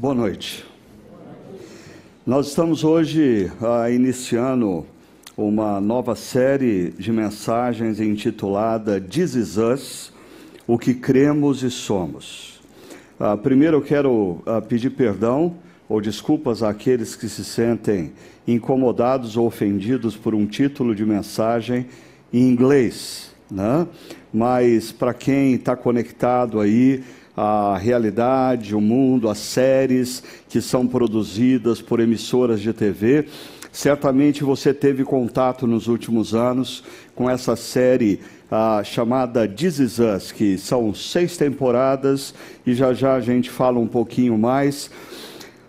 Boa noite. Nós estamos hoje ah, iniciando uma nova série de mensagens intitulada This is Us, o que cremos e somos. Ah, primeiro eu quero ah, pedir perdão ou desculpas àqueles que se sentem incomodados ou ofendidos por um título de mensagem em inglês, né? Mas para quem está conectado aí a realidade, o mundo, as séries que são produzidas por emissoras de TV. Certamente você teve contato nos últimos anos com essa série ah, chamada This Is Us, que são seis temporadas e já já a gente fala um pouquinho mais.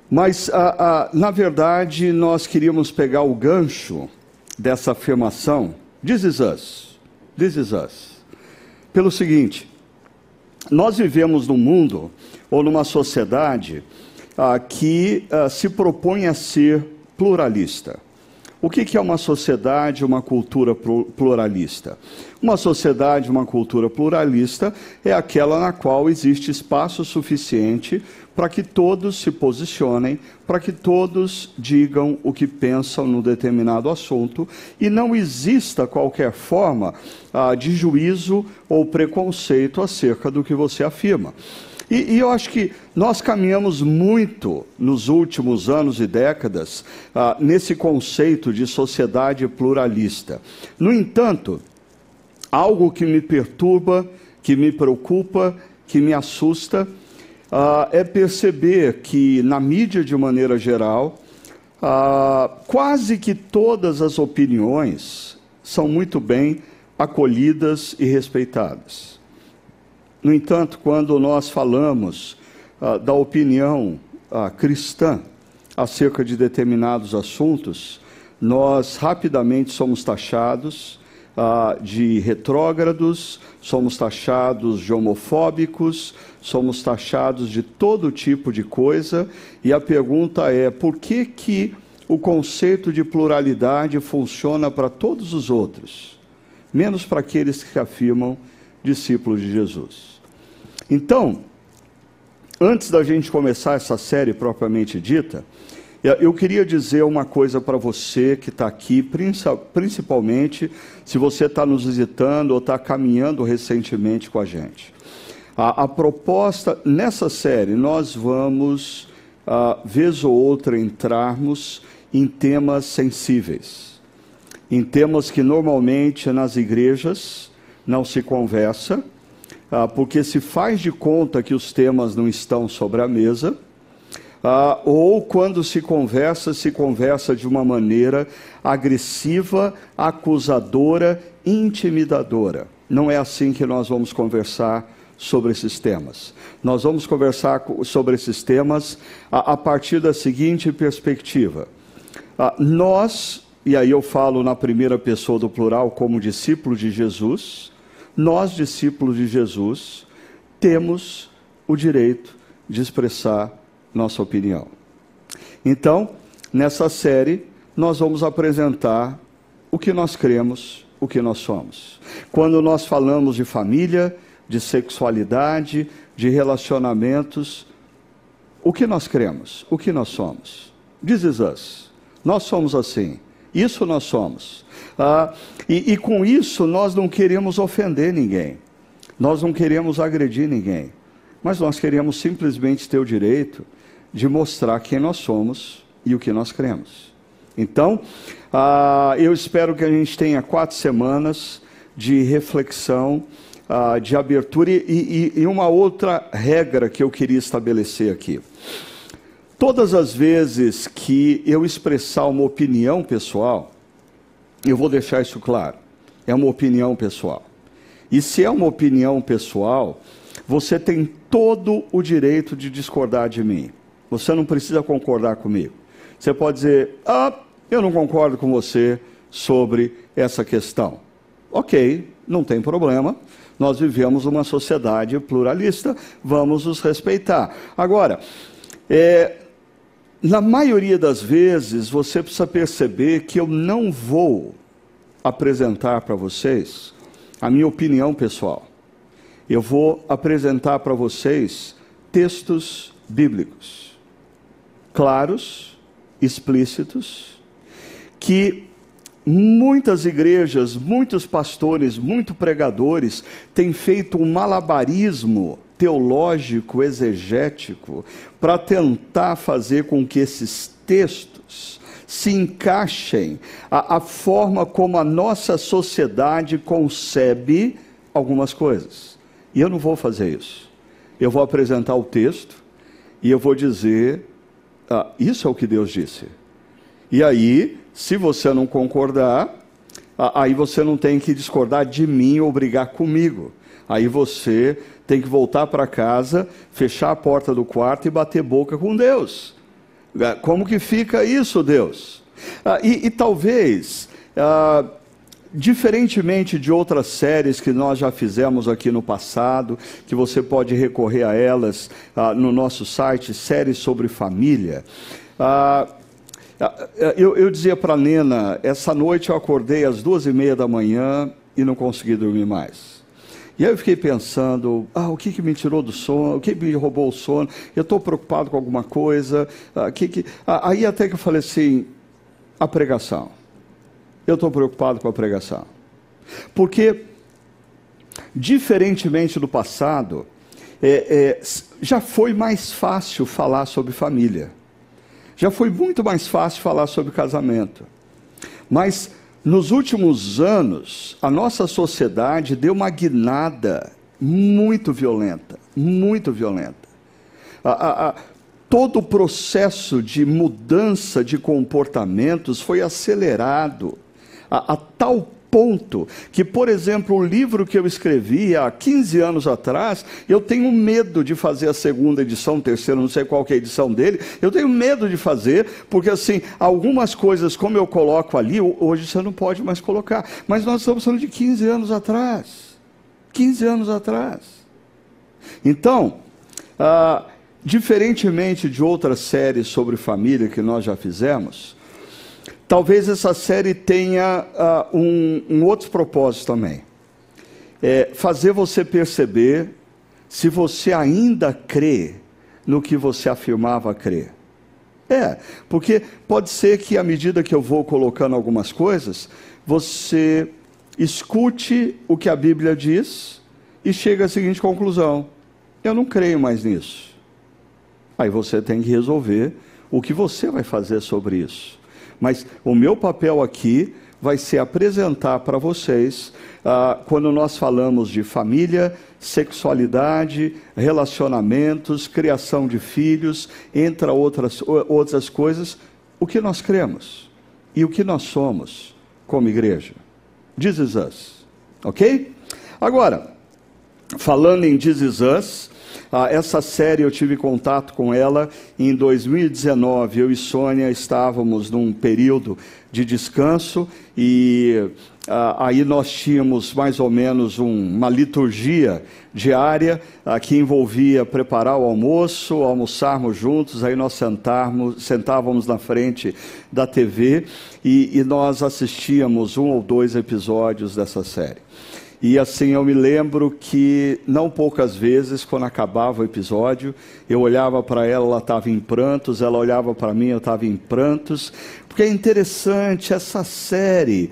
Mas, ah, ah, na verdade, nós queríamos pegar o gancho dessa afirmação, This Is Us, This Is Us, pelo seguinte: nós vivemos num mundo ou numa sociedade ah, que ah, se propõe a ser pluralista. O que, que é uma sociedade, uma cultura pluralista? Uma sociedade, uma cultura pluralista é aquela na qual existe espaço suficiente para que todos se posicionem, para que todos digam o que pensam no determinado assunto e não exista qualquer forma ah, de juízo ou preconceito acerca do que você afirma. E, e, eu acho que nós caminhamos muito nos últimos anos e décadas ah, nesse conceito de sociedade pluralista. No entanto, algo que me perturba, que me preocupa, que me assusta, ah, é perceber que na mídia de maneira geral, ah, quase que todas as opiniões são muito bem acolhidas e respeitadas. No entanto, quando nós falamos ah, da opinião cristã acerca de determinados assuntos, nós rapidamente somos taxados ah, de retrógrados, somos taxados de homofóbicos, somos taxados de todo tipo de coisa, e a pergunta é: por que, que o conceito de pluralidade funciona para todos os outros, menos para aqueles que afirmam discípulos de Jesus? Então, antes da gente começar essa série propriamente dita, eu queria dizer uma coisa para você que está aqui, principalmente se você está nos visitando ou está caminhando recentemente com a gente. A, a proposta, nessa série, nós vamos, uh, vez ou outra, entrarmos em temas sensíveis, em temas que normalmente nas igrejas não se conversa, uh, porque se faz de conta que os temas não estão sobre a mesa ah, ou quando se conversa, se conversa de uma maneira agressiva, acusadora, intimidadora. Não é assim que nós vamos conversar sobre esses temas. Nós vamos conversar sobre esses temas a, a partir da seguinte perspectiva. Ah, nós, e aí eu falo na primeira pessoa do plural como discípulos de Jesus, nós, discípulos de Jesus, temos o direito de expressar nossa opinião. Então, nessa série, nós vamos apresentar o que nós cremos, o que nós somos. Quando nós falamos de família, de sexualidade, de relacionamentos, o que nós cremos, o que nós somos. This is us. Nós somos assim. Isso nós somos. Ah, e, e com isso nós não queremos ofender ninguém. Nós não queremos agredir ninguém. Mas nós queremos simplesmente ter o direito de mostrar quem nós somos e o que nós cremos. Então, ah, eu espero que a gente tenha quatro semanas de reflexão, ah, de abertura e, e, e uma outra regra que eu queria estabelecer aqui. Todas as vezes que eu expressar uma opinião pessoal, eu vou deixar isso claro, é uma opinião pessoal. E se é uma opinião pessoal, você tem todo o direito de discordar de mim. Você não precisa concordar comigo. Você pode dizer: Ah, eu não concordo com você sobre essa questão. Ok, não tem problema. Nós vivemos uma sociedade pluralista, vamos nos respeitar. Agora, é, na maioria das vezes, você precisa perceber que eu não vou apresentar para vocês a minha opinião pessoal. Eu vou apresentar para vocês textos bíblicos claros, explícitos, que muitas igrejas, muitos pastores, muitos pregadores têm feito um malabarismo teológico, exegético, para tentar fazer com que esses textos se encaixem a, a forma como a nossa sociedade concebe algumas coisas. E eu não vou fazer isso. Eu vou apresentar o texto e eu vou dizer: ah, isso é o que Deus disse. E aí, se você não concordar, aí você não tem que discordar de mim ou brigar comigo. Aí você tem que voltar para casa, fechar a porta do quarto e bater boca com Deus. É, como que fica isso, Deus? Ah, e, e, talvez, ah, diferentemente de outras séries que nós já fizemos aqui no passado, que você pode recorrer a elas ah, no nosso site, séries sobre família. Ah, ah, eu, eu dizia para a Nena, essa noite eu acordei às duas e meia da manhã e não consegui dormir mais. E aí eu fiquei pensando, ah, o que, que me tirou do sono, o que me roubou o sono, eu estou preocupado com alguma coisa. Ah, que que... Ah, aí até que eu falei assim, a pregação. Eu estou preocupado com a pregação. Porque, diferentemente do passado, é, é, já foi mais fácil falar sobre família. Já foi muito mais fácil falar sobre casamento. Mas nos últimos anos, a nossa sociedade deu uma guinada muito violenta, muito violenta. A, a, a, todo o processo de mudança de comportamentos foi acelerado a, a tal ponto que, por exemplo, o livro que eu escrevi há 15 anos atrás, eu tenho medo de fazer a segunda edição, terceira, não sei qual é a edição dele, eu tenho medo de fazer, porque assim, algumas coisas, como eu coloco ali, hoje você não pode mais colocar. Mas nós estamos falando de 15 anos atrás. 15 anos atrás. Então, ah, diferentemente de outras séries sobre família que nós já fizemos, Talvez essa série tenha uh, um, um outro propósito também. É fazer você perceber se você ainda crê no que você afirmava crer. É, porque pode ser que à medida que eu vou colocando algumas coisas, você escute o que a Bíblia diz e chega à seguinte conclusão: eu não creio mais nisso. Aí você tem que resolver o que você vai fazer sobre isso. Mas o meu papel aqui vai ser apresentar para vocês, ah, quando nós falamos de família, sexualidade, relacionamentos, criação de filhos, entre outras, outras coisas, o que nós cremos e o que nós somos como igreja. Is us. Ok? Agora, falando em is us, ah, essa série eu tive contato com ela em 2019. Eu e Sônia estávamos num período de descanso e ah, aí nós tínhamos mais ou menos um, uma liturgia diária ah, que envolvia preparar o almoço, almoçarmos juntos, aí nós sentarmos, sentávamos na frente da TV e, e nós assistíamos um ou dois episódios dessa série. E assim eu me lembro que não poucas vezes, quando acabava o episódio, eu olhava para ela, ela estava em prantos, ela olhava para mim, eu estava em prantos, porque é interessante essa série.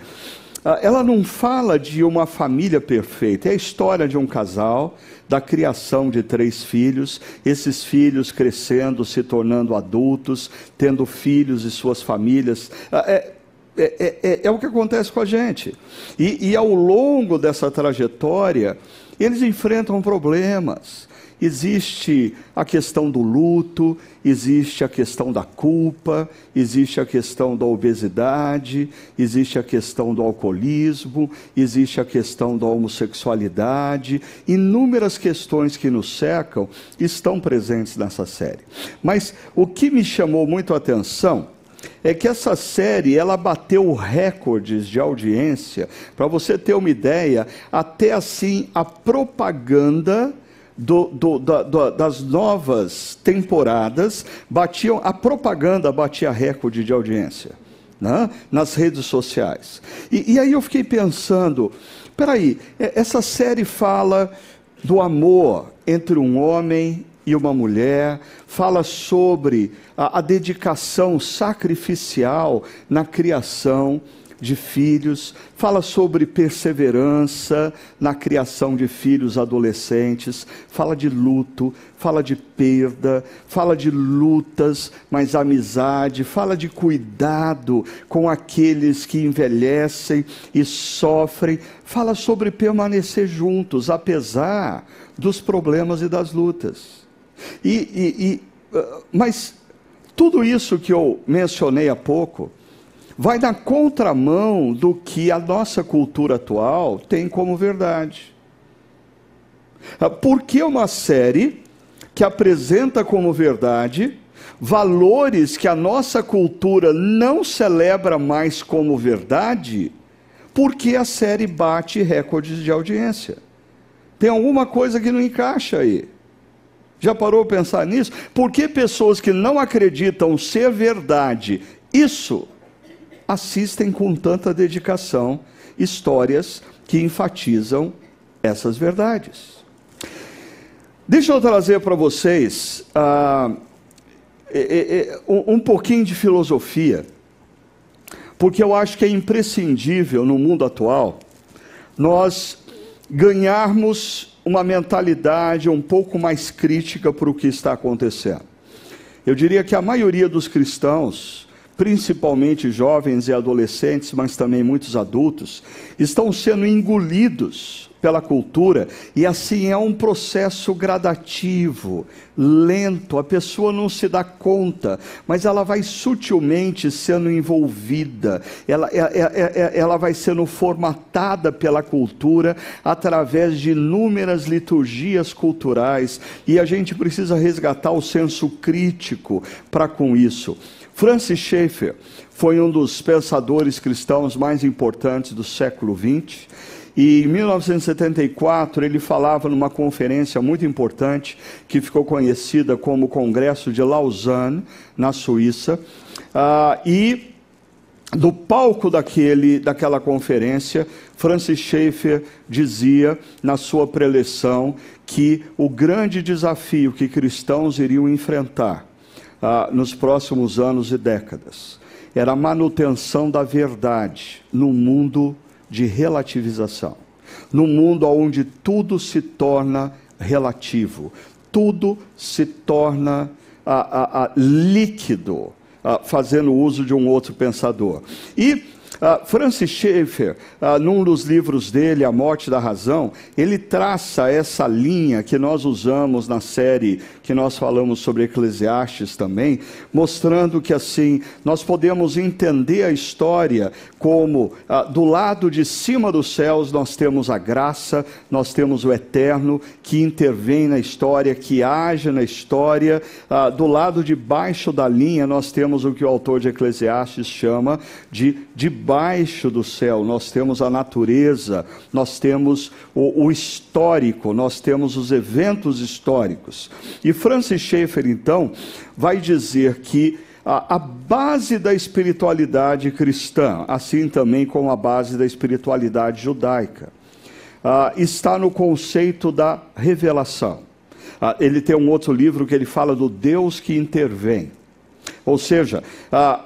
Ela não fala de uma família perfeita, é a história de um casal, da criação de três filhos, esses filhos crescendo, se tornando adultos, tendo filhos e suas famílias. É, é, é, é, é, o que acontece com a gente. E, e ao longo dessa trajetória, eles enfrentam problemas. Existe a questão do luto, existe a questão da culpa, existe a questão da obesidade, existe a questão do alcoolismo, existe a questão da homossexualidade. Inúmeras questões que nos secam estão presentes nessa série. Mas o que me chamou muito a atenção é que essa série ela bateu recordes de audiência. Para você ter uma ideia, até assim a propaganda do, do, da, do, das novas temporadas batiam, a propaganda batia recorde de audiência né? nas redes sociais. E, e aí eu fiquei pensando, peraí, essa série fala do amor entre um homem e uma mulher, fala sobre a, a dedicação sacrificial na criação de filhos, fala sobre perseverança na criação de filhos adolescentes, fala de luto, fala de perda, fala de lutas, mas amizade, fala de cuidado com aqueles que envelhecem e sofrem, fala sobre permanecer juntos, apesar dos problemas e das lutas. E, e, e, ah, mas tudo isso que eu mencionei há pouco, vai na contramão do que a nossa cultura atual tem como verdade. Ah, Por que uma série que apresenta como verdade valores que a nossa cultura não celebra mais como verdade? Porque a série bate recordes de audiência. Tem alguma coisa que não encaixa aí. Já parou a pensar nisso? Por que pessoas que não acreditam ser verdade isso assistem com tanta dedicação histórias que enfatizam essas verdades. Deixa eu trazer para vocês uh, um pouquinho de filosofia, porque eu acho que é imprescindível no mundo atual nós ganharmos uma mentalidade um pouco mais crítica para o que está acontecendo. Eu diria que a maioria dos cristãos principalmente jovens e adolescentes, mas também muitos adultos, estão sendo engolidos pela cultura, e assim é um processo gradativo, lento, a pessoa não se dá conta, mas ela vai sutilmente sendo envolvida, ela, é, é, é, ela vai sendo formatada pela cultura através de inúmeras liturgias culturais, e a gente precisa resgatar o senso crítico para com isso. Francis Schaeffer foi um dos pensadores cristãos mais importantes do século XX. E em 1974 ele falava numa conferência muito importante que ficou conhecida como Congresso de Lausanne, na Suíça. Ah, e do palco daquele, daquela conferência, Francis Schaeffer dizia na sua preleção que o grande desafio que cristãos iriam enfrentar ah, nos próximos anos e décadas. Era a manutenção da verdade no mundo de relativização. No mundo onde tudo se torna relativo, tudo se torna ah, ah, líquido, fazendo uso de um outro pensador. E Uh, Francis Schaeffer, uh, num dos livros dele, A Morte da Razão, ele traça essa linha que nós usamos na série que nós falamos sobre Eclesiastes também, mostrando que assim nós podemos entender a história como uh, do lado de cima dos céus nós temos a graça, nós temos o eterno que intervém na história, que age na história, do lado de baixo da linha nós temos o que o autor de Eclesiastes chama de, de debaixo do céu nós temos a natureza, nós temos o, o histórico, nós temos os eventos históricos. E Francis Schaeffer, então, vai dizer que a, base da espiritualidade cristã, assim também como a base da espiritualidade judaica, uh, está no conceito da revelação. Uh, ele tem um outro livro que ele fala do Deus que intervém. Ou seja,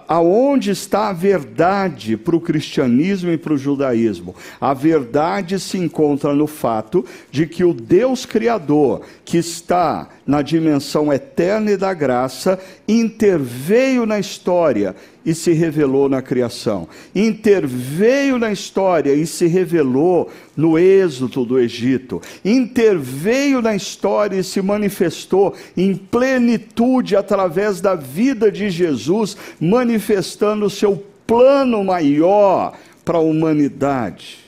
aonde está a verdade para o cristianismo e para o judaísmo? A verdade se encontra no fato de que o Deus Criador, que está na dimensão eterna e da graça, interveio na história e se revelou na criação. Interveio na história e se revelou no êxodo do Egito. Interveio na história e se manifestou em plenitude através da vida de Jesus, manifestando o seu plano maior para a humanidade.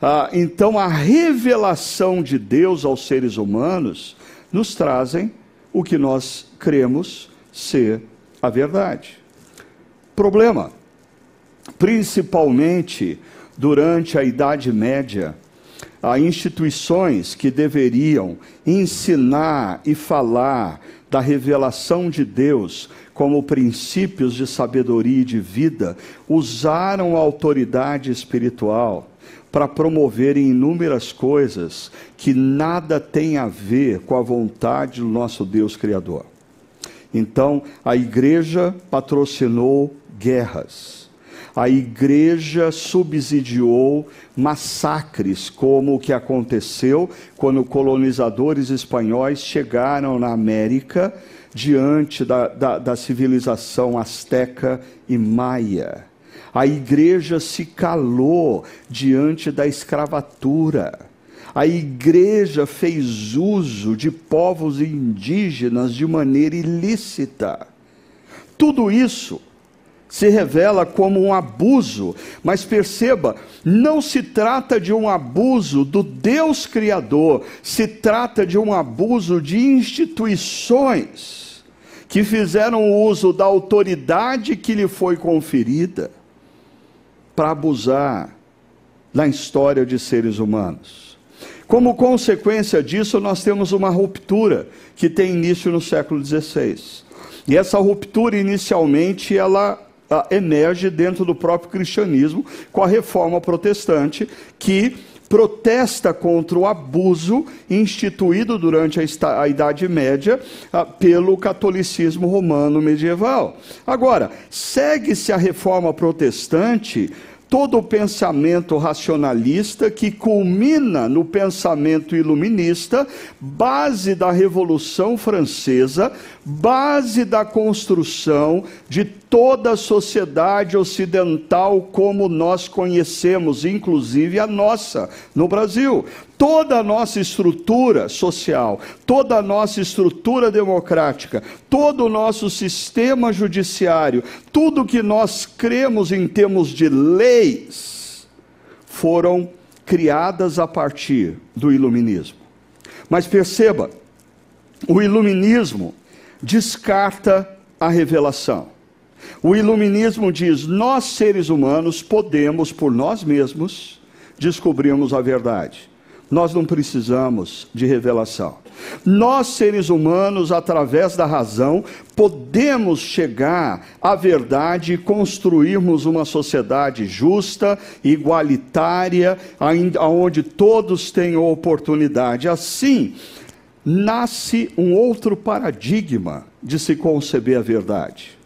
Ah, então, a revelação de Deus aos seres humanos nos trazem o que nós cremos ser a verdade. Problema, principalmente durante a Idade Média, há instituições que deveriam ensinar e falar da revelação de Deus como princípios de sabedoria e de vida, usaram a autoridade espiritual para promoverem inúmeras coisas que nada tem a ver com a vontade do nosso Deus Criador. Então, a igreja patrocinou guerras. A igreja subsidiou massacres, como o que aconteceu quando colonizadores espanhóis chegaram na América diante da, da, da civilização asteca e maia. A igreja se calou diante da escravatura. A igreja fez uso de povos indígenas de maneira ilícita. Tudo isso se revela como um abuso, mas perceba, não se trata de um abuso do Deus Criador, se trata de um abuso de instituições que fizeram uso da autoridade que lhe foi conferida para abusar na história de seres humanos. Como consequência disso, nós temos uma ruptura que tem início no século XVI. E essa ruptura, inicialmente, ela emerge dentro do próprio cristianismo com a reforma protestante, que protesta contra o abuso instituído durante a, a Idade Média ah, pelo catolicismo romano medieval. Agora, segue-se a reforma protestante todo o pensamento racionalista que culmina no pensamento iluminista, base da Revolução Francesa, base da construção de toda a sociedade ocidental como nós conhecemos, inclusive a nossa, no Brasil toda a nossa estrutura social, toda a nossa estrutura democrática, todo o nosso sistema judiciário, tudo que nós cremos em termos de leis, foram criadas a partir do iluminismo. Mas perceba, o iluminismo descarta a revelação. O iluminismo diz: nós seres humanos podemos, por nós mesmos, descobrirmos a verdade. Nós não precisamos de revelação. Nós, seres humanos, através da razão, podemos chegar à verdade e construirmos uma sociedade justa, igualitária, onde todos tenham oportunidade. Assim, nasce um outro paradigma de se conceber a verdade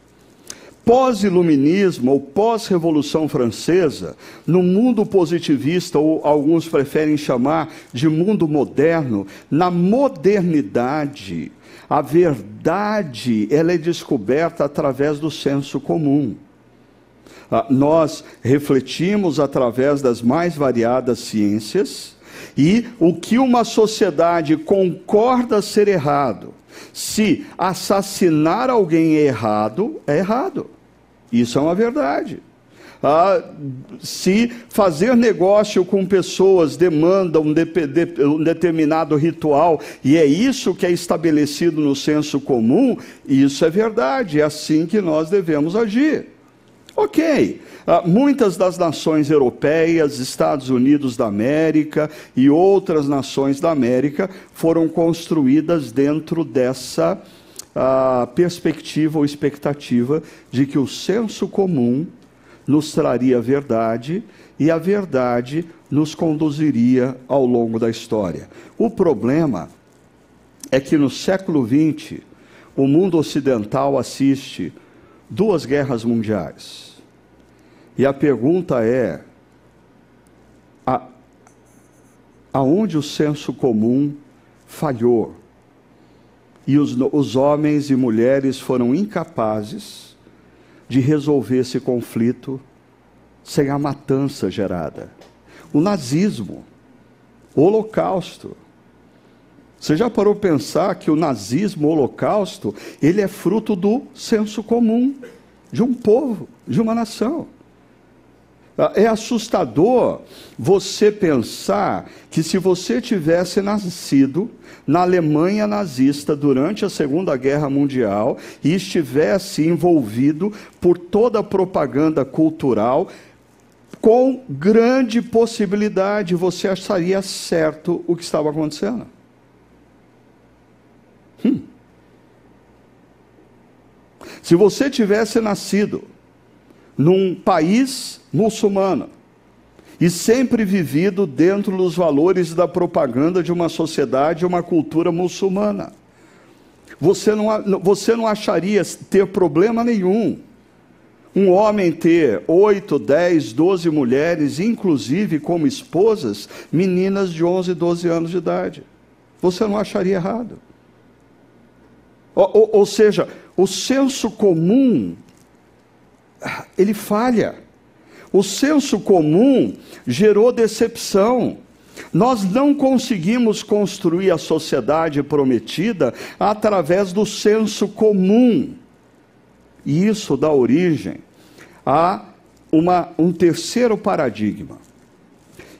pós-iluminismo ou pós-revolução francesa, no mundo positivista, ou alguns preferem chamar de mundo moderno, na modernidade, a verdade ela é descoberta através do senso comum. Ah, nós refletimos através das mais variadas ciências e o que uma sociedade concorda ser errado, se assassinar alguém é errado, é errado. Isso é uma verdade. Ah, se fazer negócio com pessoas demanda um, de, de, um, determinado ritual e é isso que é estabelecido no senso comum, isso é verdade, é assim que nós devemos agir. Ok, ah, muitas das nações europeias, Estados Unidos da América e outras nações da América foram construídas dentro dessa a perspectiva ou expectativa de que o senso comum nos traria verdade e a verdade nos conduziria ao longo da história. O problema é que no século XX, o mundo ocidental assiste duas guerras mundiais. E a pergunta é: a, aonde o senso comum falhou? e os, os homens e mulheres foram incapazes de resolver esse conflito sem a matança gerada. O nazismo, o holocausto. Você já parou para pensar que o nazismo, o holocausto, ele é fruto do senso comum de um povo, de uma nação. É assustador você pensar que se você tivesse nascido na Alemanha nazista durante a Segunda Guerra Mundial e estivesse envolvido por toda a propaganda cultural, com grande possibilidade você acharia certo o que estava acontecendo. Hum. Se você tivesse nascido num país muçulmano e sempre vivido dentro dos valores da propaganda de uma sociedade e uma cultura muçulmana. Você não, você não acharia ter problema nenhum um homem ter oito, dez, doze mulheres, inclusive como esposas, meninas de 11, 12 anos de idade. Você não acharia errado. Ou, ou, ou seja, o senso comum, ele falha. O senso comum gerou decepção. Nós não conseguimos construir a sociedade prometida através do senso comum. E isso dá origem a uma, um terceiro paradigma.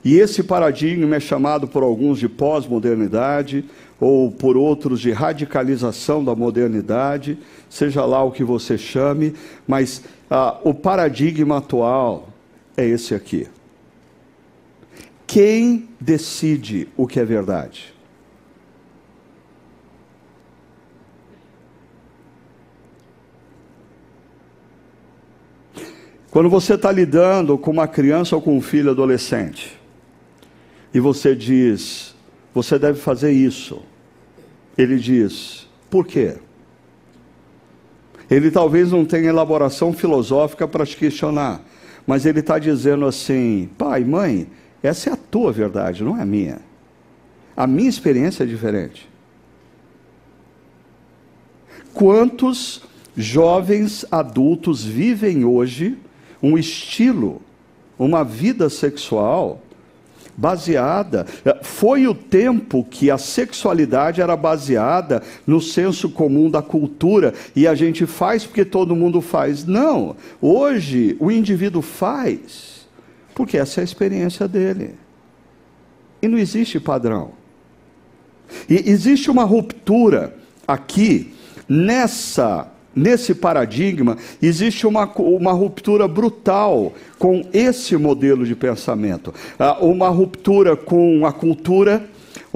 E esse paradigma é chamado por alguns de pós-modernidade, ou por outros de radicalização da modernidade, seja lá o que você chame, mas ah, o paradigma atual é esse aqui. Quem decide o que é verdade? Quando você está lidando com uma criança ou com um filho adolescente, e você diz, você deve fazer isso, ele diz, por quê? Ele talvez não tenha elaboração filosófica para te questionar, mas ele está dizendo assim: pai, mãe, essa é a tua verdade, não é a minha. A minha experiência é diferente. Quantos jovens adultos vivem hoje um estilo, uma vida sexual baseada. Foi o tempo que a sexualidade era baseada no senso comum da cultura e a gente faz porque todo mundo faz. Não, hoje o indivíduo faz porque essa é a experiência dele. E não existe padrão. E existe uma ruptura aqui nessa nesse paradigma, existe uma, uma ruptura brutal com esse modelo de pensamento. Ah, uma ruptura com a cultura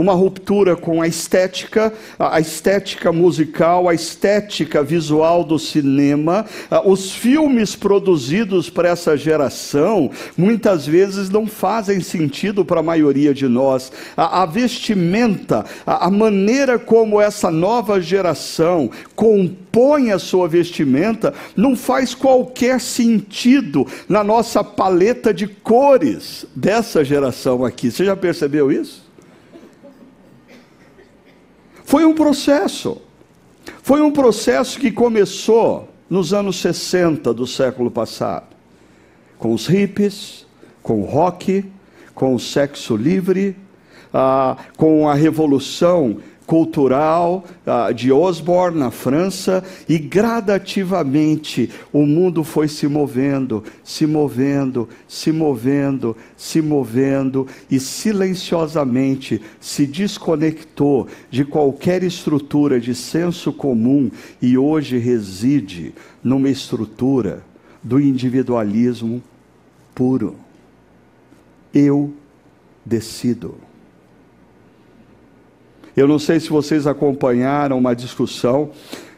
uma ruptura com a estética, a estética musical, a estética visual do cinema. Ah, os filmes produzidos para essa geração muitas vezes não fazem sentido para a maioria de nós. A, vestimenta, a maneira como essa nova geração compõe a sua vestimenta, não faz qualquer sentido na nossa paleta de cores dessa geração aqui. Você já percebeu isso? Foi um processo. Foi um processo que começou nos anos 60 do século passado, com os hippies, com o rock, com o sexo livre, ah, com a revolução cultural uh, de Osborne, na França, e gradativamente o mundo foi se movendo, se movendo, se movendo, se movendo, e silenciosamente se desconectou de qualquer estrutura de senso comum e hoje reside numa estrutura do individualismo puro. Eu decido. Eu não sei se vocês acompanharam uma discussão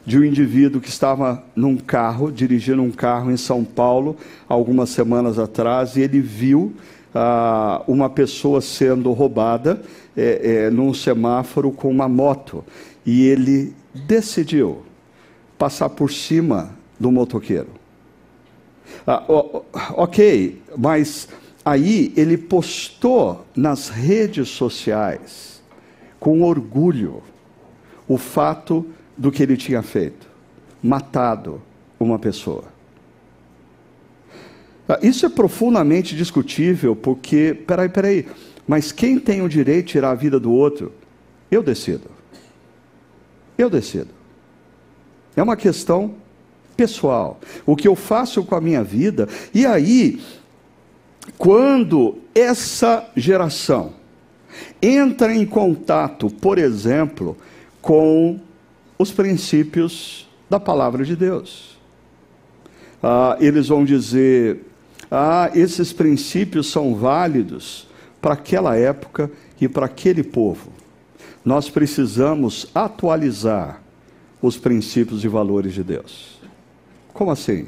de um indivíduo que estava num carro, dirigindo um carro em São Paulo, algumas semanas atrás, e ele viu ah, uma pessoa sendo roubada é, é, num semáforo com uma moto. E ele decidiu passar por cima do motoqueiro. Ah, ok, mas aí ele postou nas redes sociais com orgulho o fato do que ele tinha feito matado uma pessoa. Ah, isso é profundamente discutível, porque, peraí, peraí, mas quem tem o direito de tirar a vida do outro? Eu decido. Eu decido. É uma questão pessoal. O que eu faço com a minha vida, e aí, quando essa geração entra em contato, por exemplo, com os princípios da palavra de Deus. Ah, eles vão dizer: ah, esses princípios são válidos para aquela época e para aquele povo. Nós precisamos atualizar os princípios e valores de Deus. Como assim?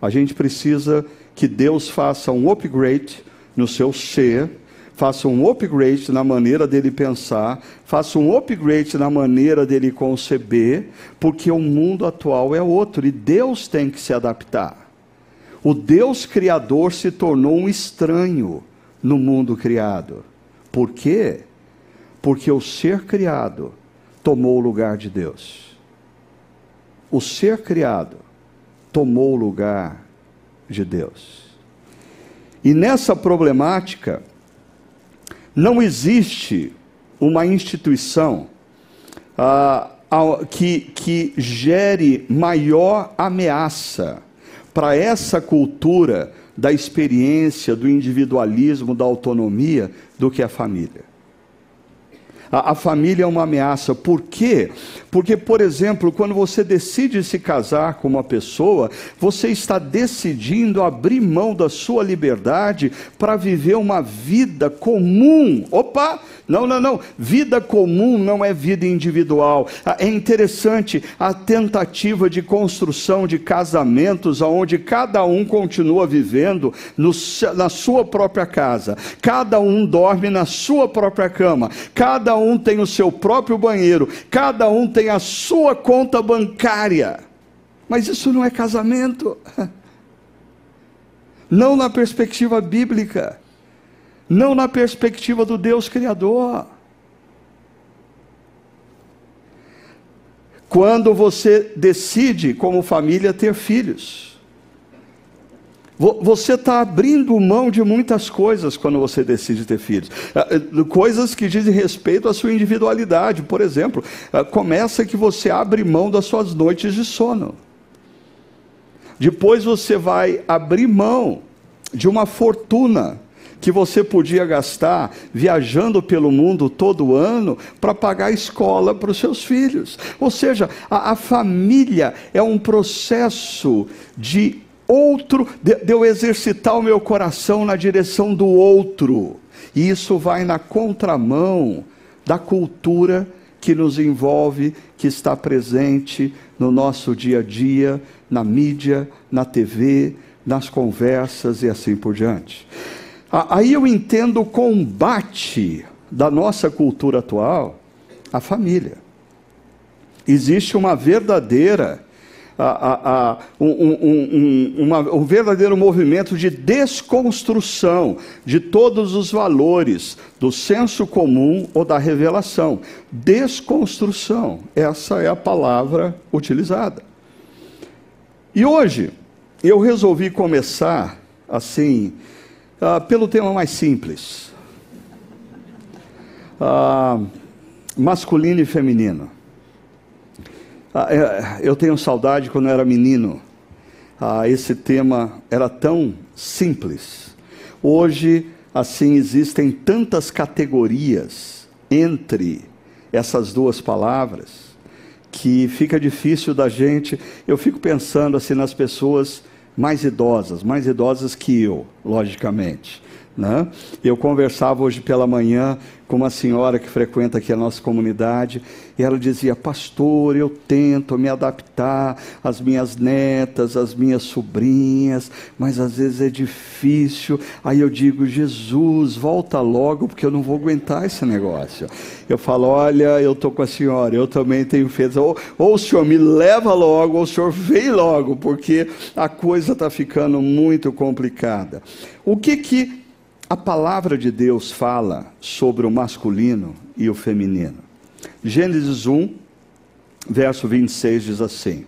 A gente precisa que Deus faça um upgrade no seu ser, faça um upgrade na maneira dele pensar, faça um upgrade na maneira dele conceber, porque o mundo atual é outro e Deus tem que se adaptar. O Deus criador se tornou um estranho no mundo criado. Por quê? Porque o ser criado tomou o lugar de Deus. O ser criado tomou o lugar de Deus. E nessa problemática, não existe uma instituição ah, que, que gere maior ameaça para essa cultura da experiência, do individualismo, da autonomia, do que a família. A, a, família é uma ameaça. Por quê? Porque, por exemplo, quando você decide se casar com uma pessoa, você está decidindo abrir mão da sua liberdade para viver uma vida comum. Opa! Não, não, não. Vida comum não é vida individual. Ah, é interessante a tentativa de construção de casamentos onde cada um continua vivendo no, na sua própria casa. Cada um dorme na sua própria cama. Cada um tem o seu próprio banheiro. Cada um tem a sua conta bancária. Mas isso não é casamento. Não na perspectiva bíblica não na perspectiva do Deus Criador. Quando você decide, como família, ter filhos, você está abrindo mão de muitas coisas quando você decide ter filhos. Ah, eh, coisas que dizem respeito à sua individualidade. Por exemplo, ah, começa que você abre mão das suas noites de sono. Depois você vai abrir mão de uma fortuna que você podia gastar viajando pelo mundo todo ano para pagar escola para os seus filhos. Ou seja, a, a família é um processo de outro, de, de eu exercitar o meu coração na direção do outro. E isso vai na contramão da cultura que nos envolve, que está presente no nosso dia a dia, na mídia, na TV, nas conversas e assim por diante. Aí eu entendo o combate da nossa cultura atual à família. Existe uma verdadeira, a, a, um, um, um, uma, um verdadeiro movimento de desconstrução de todos os valores do senso comum ou da revelação. Desconstrução, essa é a palavra utilizada. E hoje, eu resolvi começar assim ah, pelo tema mais simples: ah, masculino e feminino. Ah, é, eu tenho saudade quando eu era menino. Ah, esse tema era tão simples. Hoje, assim, existem tantas categorias entre essas duas palavras que fica difícil da gente. Eu fico pensando assim nas pessoas mais idosas, mais idosas que eu, logicamente. Né? Eu conversava hoje pela manhã com uma senhora que frequenta aqui a nossa comunidade, e ela dizia: Pastor, eu tento me adaptar às minhas netas, às minhas sobrinhas, mas às vezes é difícil. Aí eu digo: Jesus, volta logo, porque eu não vou aguentar esse negócio. Eu falo: Olha, eu estou com a senhora, eu também tenho feito. Ou, ou o senhor me leva logo, ou o senhor vem logo, porque a coisa está ficando muito complicada. O que que a palavra de Deus fala sobre o masculino e o feminino. Gênesis 1, verso 26 diz assim: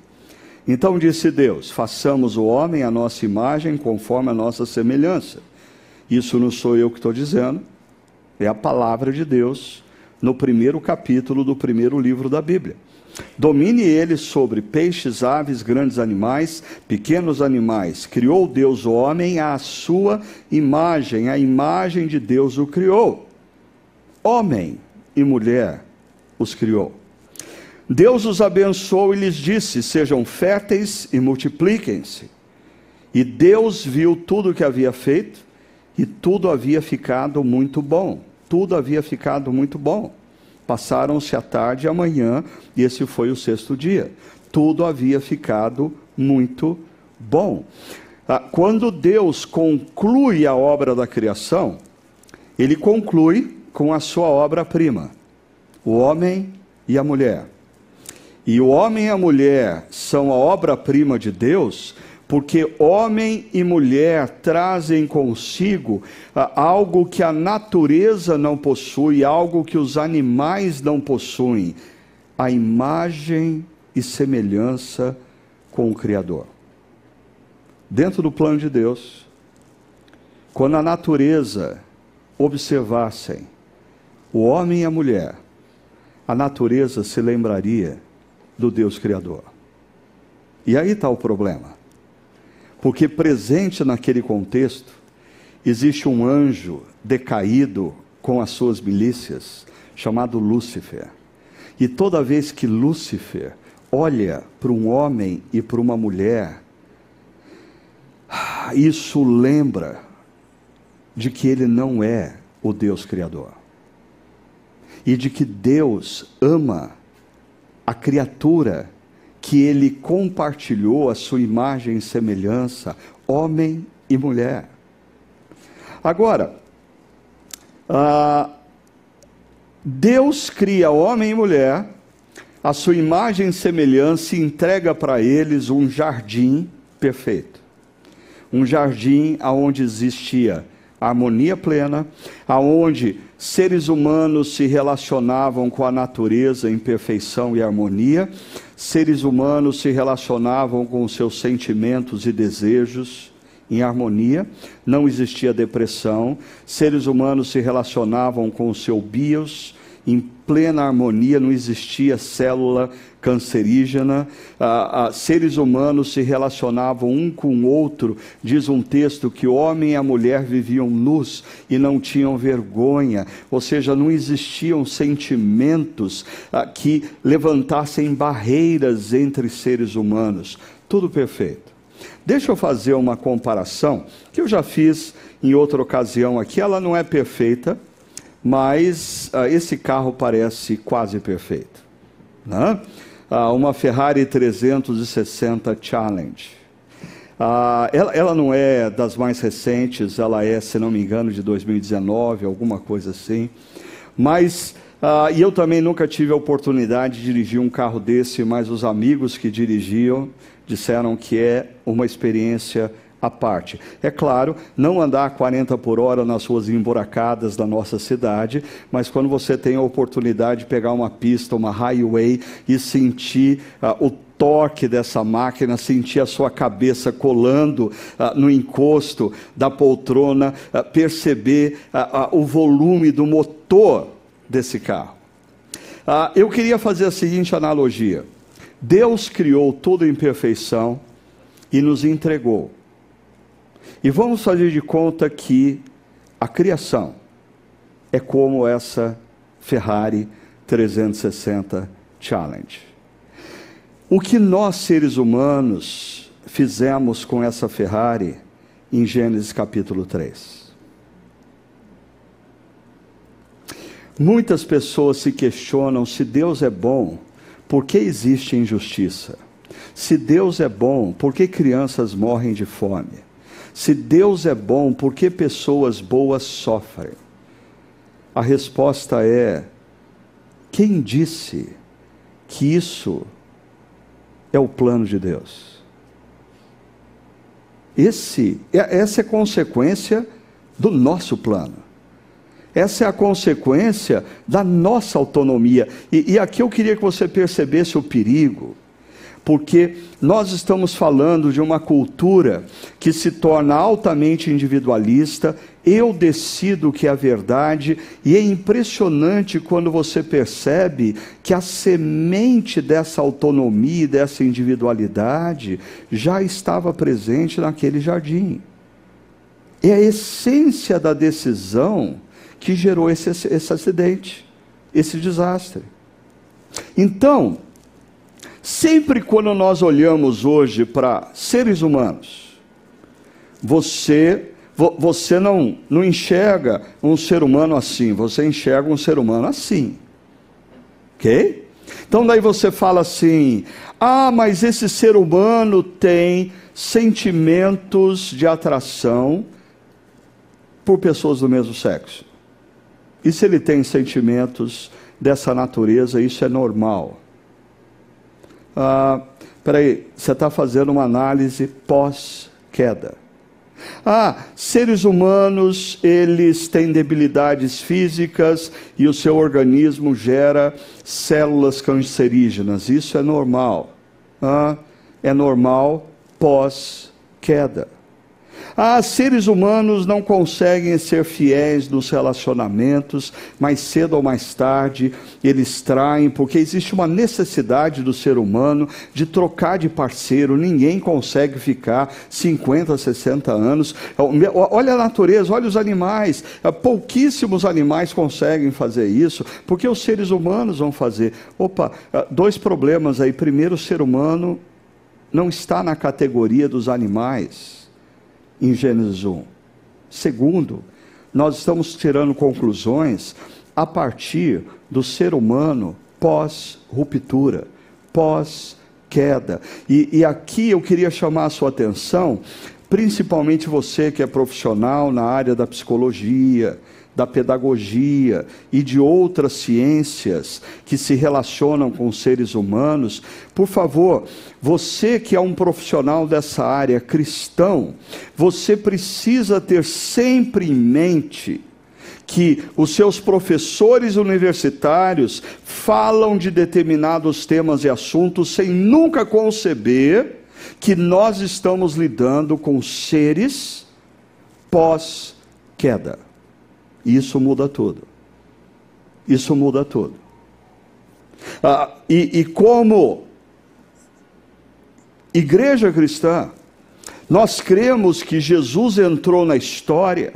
Então disse Deus: Façamos o homem à nossa imagem, conforme a nossa semelhança. Isso não sou eu que estou dizendo, é a palavra de Deus no primeiro capítulo do primeiro livro da Bíblia. Domine ele sobre peixes, aves, grandes animais, pequenos animais. Criou Deus o homem à sua imagem, a imagem de Deus o criou. Homem e mulher os criou. Deus os abençoou e lhes disse: Sejam férteis e multipliquem-se. E Deus viu tudo o que havia feito, e tudo havia ficado muito bom. Tudo havia ficado muito bom. Passaram-se a tarde e a manhã, e esse foi o sexto dia. Tudo havia ficado muito bom. ah, quando Deus conclui a obra da criação, ele conclui com a sua obra-prima, o homem e a mulher. E o homem e a mulher são a obra-prima de Deus, porque homem e mulher trazem consigo ah, algo que a natureza não possui, algo que os animais não possuem, a imagem e semelhança com o Criador dentro do plano de Deus, quando a natureza observassem o homem e a mulher, a natureza se lembraria do Deus Criador. E aí está o problema. Porque presente naquele contexto, existe um anjo decaído com as suas milícias, chamado Lúcifer. E toda vez que Lúcifer olha para um homem e para uma mulher, isso lembra de que ele não é o Deus Criador. E de que Deus ama a criatura que ele compartilhou a sua imagem e semelhança, homem e mulher. Agora, ah, Deus cria homem e mulher, a sua imagem e semelhança e entrega para eles um jardim perfeito um jardim aonde existia harmonia plena, aonde seres humanos se relacionavam com a natureza em perfeição e harmonia, seres humanos se relacionavam com seus sentimentos e desejos em harmonia, não existia depressão, seres humanos se relacionavam com o seu bios em plena harmonia, não existia célula cancerígena, ah, ah, seres humanos se relacionavam um com o outro. Diz um texto que o homem e a mulher viviam nus e não tinham vergonha, ou seja, não existiam sentimentos ah, que levantassem barreiras entre seres humanos. Tudo perfeito. Deixa eu fazer uma comparação que eu já fiz em outra ocasião aqui. Ela não é perfeita, mas uh, esse carro parece quase perfeito. Né? uh, uma Ferrari 360 Challenge. Uh, ela, ela, não é das mais recentes, ela é, se não me engano, de 2019, alguma coisa assim. Mas, e eu também nunca tive a oportunidade de dirigir um carro desse, mas os amigos que dirigiam disseram que é uma experiência à parte. É claro, não andar a 40 por hora nas ruas emburacadas da nossa cidade, mas quando você tem a oportunidade de pegar uma pista, uma highway e sentir uh, o toque dessa máquina, sentir a sua cabeça colando uh, no encosto da poltrona, uh, perceber o volume do motor desse carro. eu queria fazer a seguinte analogia: Deus criou toda imperfeição e nos entregou e vamos fazer de conta que a criação é como essa Ferrari 360 Challenge. O que nós seres humanos fizemos com essa Ferrari em Gênesis capítulo 3? Muitas pessoas se questionam se Deus é bom, por que existe injustiça? Se Deus é bom, por que crianças morrem de fome? Se Deus é bom, por que pessoas boas sofrem? A resposta é: quem disse que isso é o plano de Deus? Esse, é, essa é consequência do nosso plano. Essa é a consequência da nossa autonomia. E, e aqui eu queria que você percebesse o perigo porque nós estamos falando de uma cultura que se torna altamente individualista. Eu decido que é a verdade, e é impressionante quando você percebe que a semente dessa autonomia, dessa individualidade, já estava presente naquele jardim. É a essência da decisão que gerou esse, esse acidente, esse desastre. Então, Sempre quando nós olhamos hoje para seres humanos, você você não, não enxerga um ser humano assim, você enxerga um ser humano assim. Ok? Então daí você fala assim: "Ah, mas esse ser humano tem sentimentos de atração por pessoas do mesmo sexo. E se ele tem sentimentos dessa natureza, isso é normal. Ah, peraí, você está fazendo uma análise pós-queda. Ah, seres humanos, eles têm debilidades físicas e o seu organismo gera células cancerígenas. Isso é normal. Ah, é normal pós-queda. Ah, seres humanos não conseguem ser fiéis nos relacionamentos, mais cedo ou mais tarde eles traem, porque existe uma necessidade do ser humano de trocar de parceiro. Ninguém consegue ficar 50, 60 anos. Olha a natureza, olha os animais. Pouquíssimos animais conseguem fazer isso, porque os seres humanos vão fazer. Opa, dois problemas aí. Primeiro, o ser humano não está na categoria dos animais em Gênesis 1. Segundo, nós estamos tirando conclusões a partir do ser humano pós-ruptura, pós-queda. E, e aqui eu queria chamar a sua atenção, principalmente você que é profissional na área da psicologia, da pedagogia e de outras ciências que se relacionam com seres humanos, por favor, você que é um profissional dessa área cristão, você precisa ter sempre em mente que os seus professores universitários falam de determinados temas e assuntos sem nunca conceber que nós estamos lidando com seres pós-queda. Isso muda tudo. Isso muda tudo. Ah, e, e como igreja cristã, nós cremos que Jesus entrou na história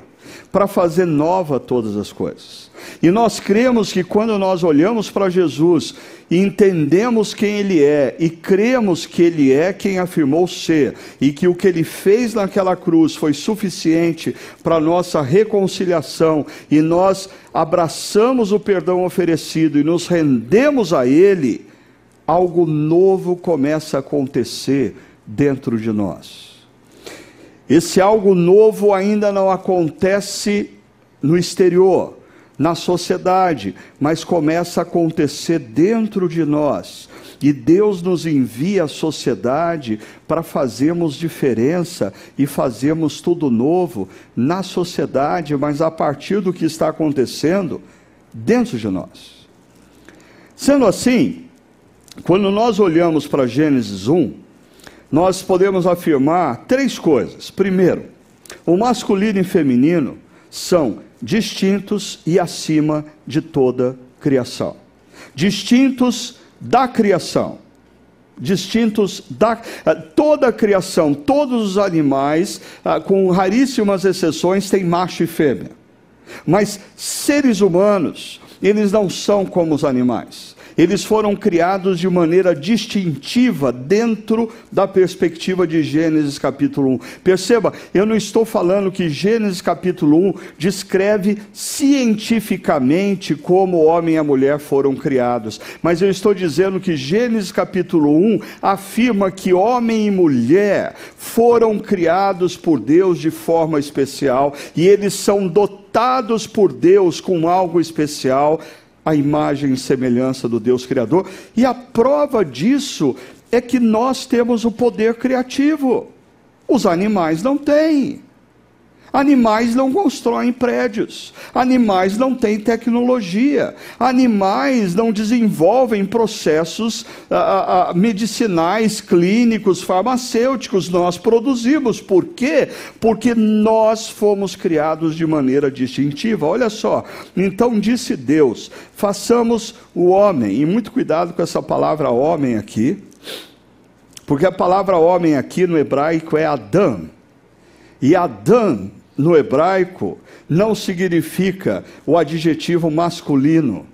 para fazer nova todas as coisas. E nós cremos que quando nós olhamos para Jesus e entendemos quem Ele é, e cremos que Ele é quem afirmou ser, e que o que Ele fez naquela cruz foi suficiente para nossa reconciliação, e nós abraçamos o perdão oferecido e nos rendemos a Ele, algo novo começa a acontecer dentro de nós. Esse algo novo ainda não acontece no exterior na sociedade, mas começa a acontecer dentro de nós. E Deus nos envia à sociedade para fazermos diferença e fazermos tudo novo na sociedade, mas a partir do que está acontecendo dentro de nós. Sendo assim, quando nós olhamos para Gênesis 1, nós podemos afirmar três coisas. Primeiro, o masculino e feminino são distintos e acima de toda criação. Distintos da criação. Distintos da eh, toda a criação, todos os animais, ah, com raríssimas exceções, têm macho e fêmea. Mas seres humanos, eles não são como os animais eles foram criados de maneira distintiva dentro da perspectiva de Gênesis capítulo 1. Perceba, eu não estou falando que Gênesis capítulo 1 descreve cientificamente como o homem e a mulher foram criados, mas eu estou dizendo que Gênesis capítulo 1 afirma que homem e mulher foram criados por Deus de forma especial e eles são dotados por Deus com algo especial a imagem e semelhança do Deus Criador, e a prova disso é que nós temos o poder criativo. Os animais não têm. Animais não constroem prédios, animais não têm tecnologia, animais não desenvolvem processos ah, ah, medicinais, clínicos, farmacêuticos. Nós produzimos. Por quê? Porque nós fomos criados de maneira distintiva. Olha só. Então disse Deus: façamos o homem, e muito cuidado com essa palavra homem aqui, porque a palavra homem aqui no hebraico é Adão. E Adão no hebraico não significa o adjetivo masculino,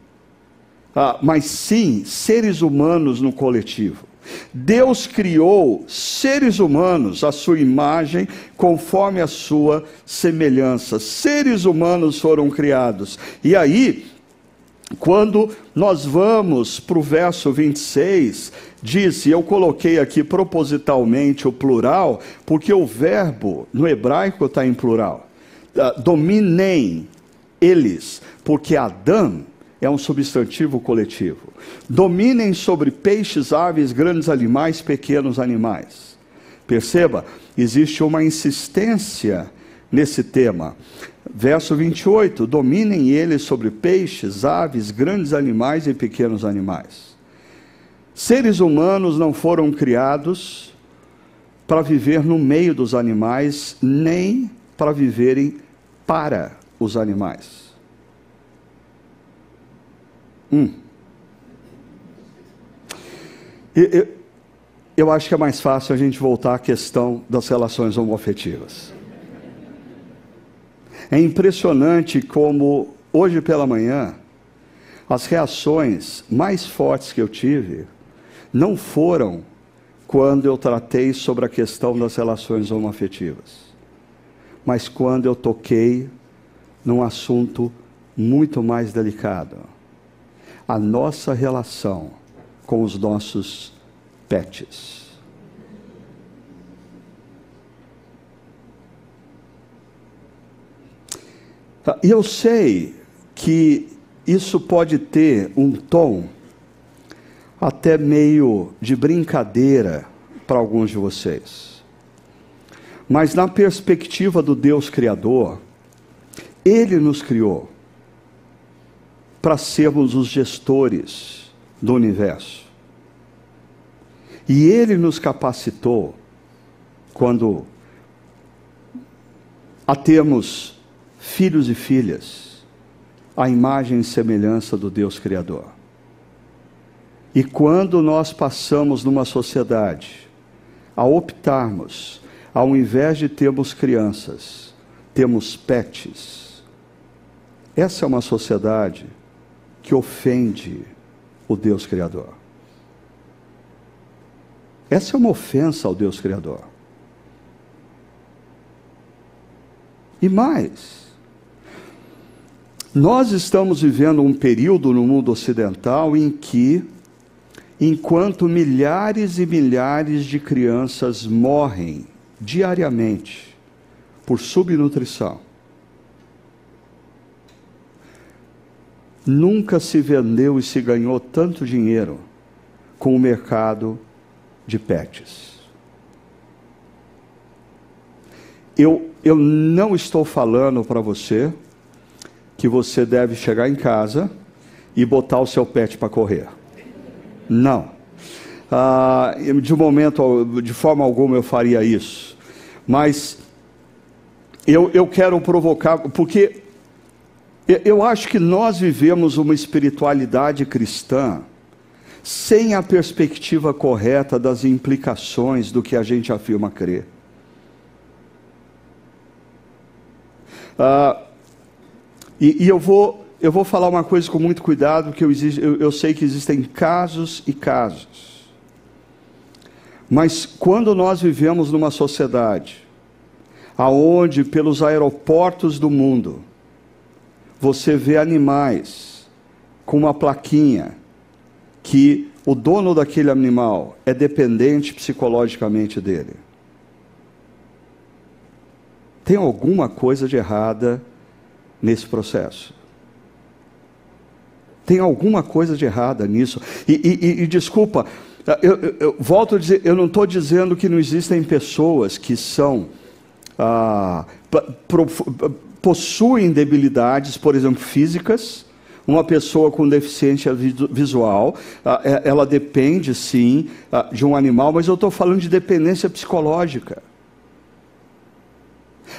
ah, mas sim seres humanos no coletivo. Deus criou seres humanos à sua imagem, conforme a sua semelhança. Seres humanos foram criados. E aí, quando nós vamos para o verso 26, disse, eu coloquei aqui propositalmente o plural, porque o verbo no hebraico está em plural. Uh, dominem eles, porque Adão é um substantivo coletivo. Dominem sobre peixes, aves, grandes animais, pequenos animais. Perceba, existe uma insistência nesse tema. Verso 28: Dominem eles sobre peixes, aves, grandes animais e pequenos animais. Seres humanos não foram criados para viver no meio dos animais, nem para viverem para os animais. Hum. Eu, eu acho que é mais fácil a gente voltar à questão das relações homoafetivas. É impressionante como, hoje pela manhã, as reações mais fortes que eu tive não foram quando eu tratei sobre a questão das relações homoafetivas, mas quando eu toquei num assunto muito mais delicado: a nossa relação com os nossos pets. E eu sei que isso pode ter um tom até meio de brincadeira para alguns de vocês. Mas na perspectiva do Deus Criador, Ele nos criou para sermos os gestores do universo. E Ele nos capacitou quando a termos filhos e filhas, à imagem e semelhança do Deus Criador. E quando nós passamos numa sociedade a optarmos, ao invés de termos crianças, temos pets, essa é uma sociedade que ofende o Deus Criador. Essa é uma ofensa ao Deus Criador. E mais, nós estamos vivendo um período no mundo ocidental em que, enquanto milhares e milhares de crianças morrem diariamente por subnutrição, nunca se vendeu e se ganhou tanto dinheiro com o mercado de pets. Eu, eu não estou falando para você que você deve chegar em casa e botar o seu pet para correr. Não. Ah, de momento, de forma alguma eu faria isso. Mas eu, eu quero provocar, porque eu acho que nós vivemos uma espiritualidade cristã sem a perspectiva correta das implicações do que a gente afirma crer. Ah, e, e eu, vou, eu vou falar uma coisa com muito cuidado, porque eu, eu, eu sei que existem casos e casos. Mas quando nós vivemos numa sociedade aonde pelos aeroportos do mundo você vê animais com uma plaquinha que o dono daquele animal é dependente psicologicamente dele. Tem alguma coisa de errada nesse processo. Tem alguma coisa de errada nisso. E, e, e desculpa, eu, eu, eu, volto a dizer, eu não estou dizendo que não existem pessoas que são ah, possuem debilidades, por exemplo, físicas. Uma pessoa com deficiência visual, ah, é, ela depende sim ah, de um animal, mas eu estou falando de dependência psicológica.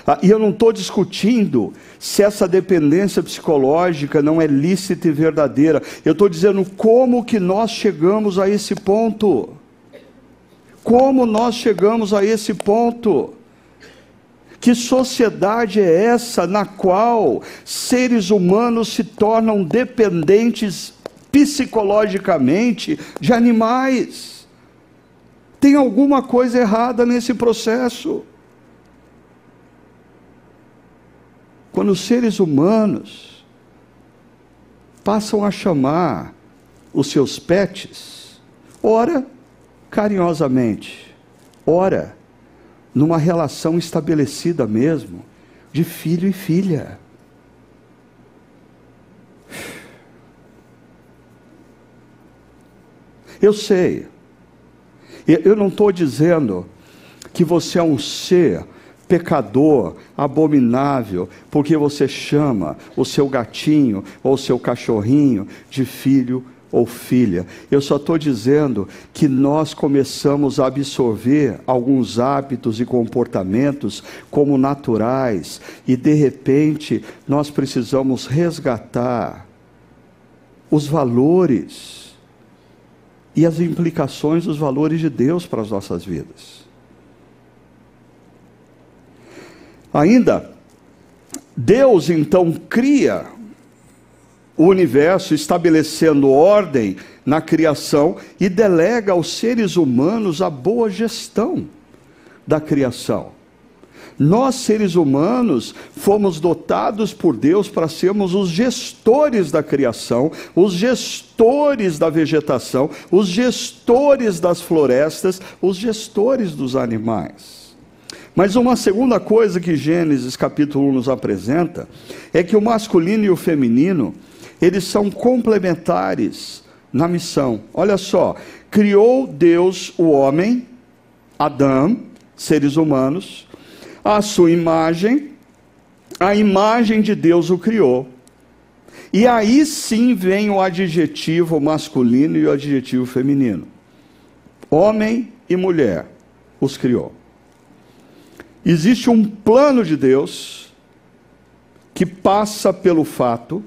Ah, e eu não estou discutindo se essa dependência psicológica não é lícita e verdadeira. Eu estou dizendo como que nós chegamos a esse ponto. Como nós chegamos a esse ponto? Que sociedade é essa na qual seres humanos se tornam dependentes psicologicamente de animais? Tem alguma coisa errada nesse processo. Quando os seres humanos passam a chamar os seus pets, ora carinhosamente, ora numa relação estabelecida mesmo, de filho e filha. Eu sei, eu não estou dizendo que você é um ser pecador, abominável, porque você chama o seu gatinho ou o seu cachorrinho de filho ou filha. Eu só estou dizendo que nós começamos a absorver alguns hábitos e comportamentos como naturais e de repente nós precisamos resgatar os valores e as implicações dos valores de Deus para as nossas vidas. Ainda, Deus então cria o universo, estabelecendo ordem na criação e delega aos seres humanos a boa gestão da criação. Nós, seres humanos, fomos dotados por Deus para sermos os gestores da criação, os gestores da vegetação, os gestores das florestas, os gestores dos animais. Mas uma segunda coisa que Gênesis capítulo 1 nos apresenta é que o masculino e o feminino eles são complementares na missão. Olha só, criou Deus o homem, Adão, seres humanos, a sua imagem, a imagem de Deus o criou. E aí sim vem o adjetivo masculino e o adjetivo feminino. Homem e mulher os criou. Existe um plano de Deus que passa pelo fato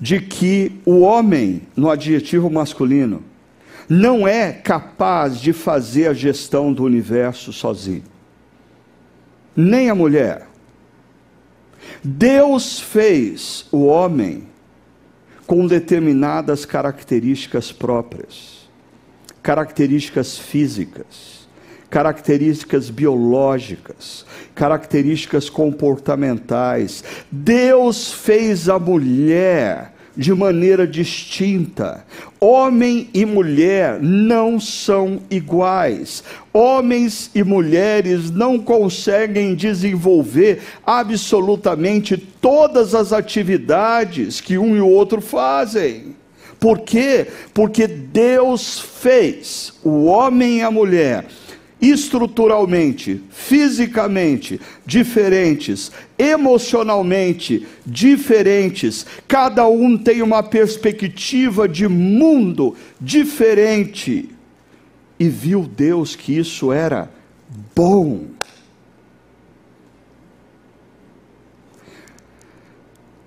de que o homem, no adjetivo masculino, não é capaz de fazer a gestão do universo sozinho. Nem a mulher. Deus fez o homem com determinadas características próprias, características físicas características biológicas, características comportamentais. Deus fez a mulher de maneira distinta. Homem e mulher não são iguais. Homens e mulheres não conseguem desenvolver absolutamente todas as atividades que um e o outro fazem. Por quê? Porque Deus fez o homem e a mulher estruturalmente, fisicamente diferentes, emocionalmente diferentes, cada um tem uma perspectiva de mundo diferente. E viu Deus que isso era bom.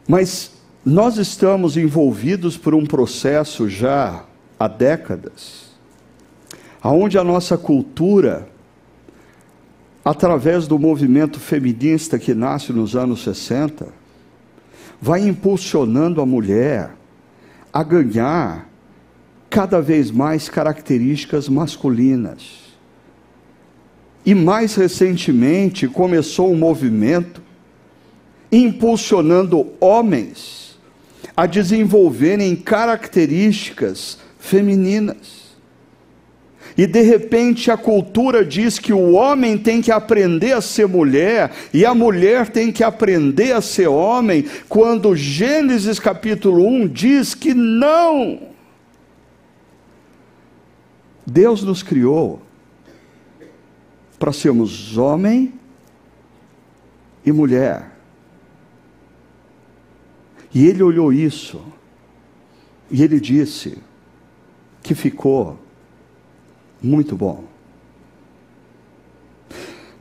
Mas nós estamos envolvidos por um processo já há décadas aonde a nossa cultura, através do movimento feminista que nasce nos anos 60, vai impulsionando a mulher a ganhar cada vez mais características masculinas. E mais recentemente começou um movimento impulsionando homens a desenvolverem características femininas. E de repente a cultura diz que o homem tem que aprender a ser mulher e a mulher tem que aprender a ser homem, quando Gênesis capítulo 1 diz que não. Deus nos criou para sermos homem e mulher. E ele olhou isso e ele disse que ficou muito bom.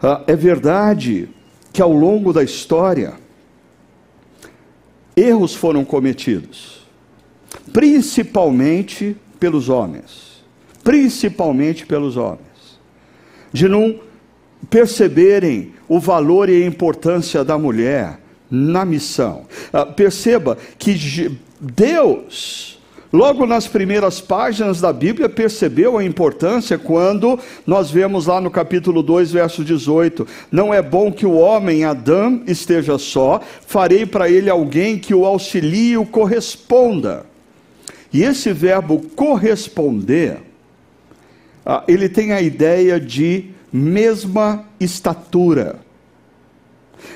Ah, é verdade que ao longo da história, erros foram cometidos, principalmente pelos homens, principalmente pelos homens, de não perceberem o valor e a importância da mulher na missão. Ah, perceba que Deus logo nas primeiras páginas da Bíblia, percebeu a importância quando nós vemos lá no capítulo 2, verso 18: Não é bom que o homem, Adão, esteja só, farei para ele alguém que o auxilie e o corresponda. E esse verbo corresponder, ah, ele tem a ideia de mesma estatura.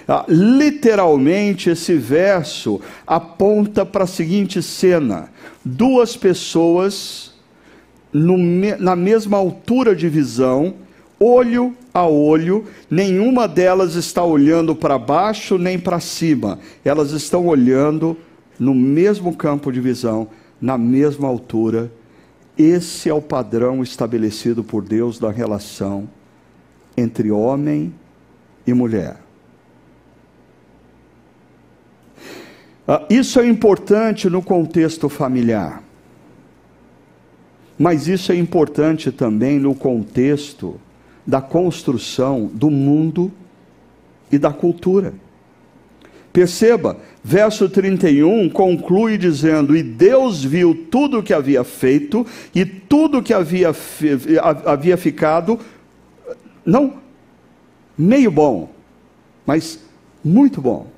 Ah, literalmente, esse verso aponta para a seguinte cena: duas pessoas no, na mesma altura de visão, olho a olho, nenhuma delas está olhando para baixo nem para cima, elas estão olhando no mesmo campo de visão, na mesma altura. Esse é o padrão estabelecido por Deus da relação entre homem e mulher. Isso é importante no contexto familiar, mas isso é importante também no contexto da construção do mundo e da cultura. Perceba, verso 31 conclui dizendo: E Deus viu tudo o que havia feito, e tudo que havia, havia ficado, não meio bom, mas muito bom.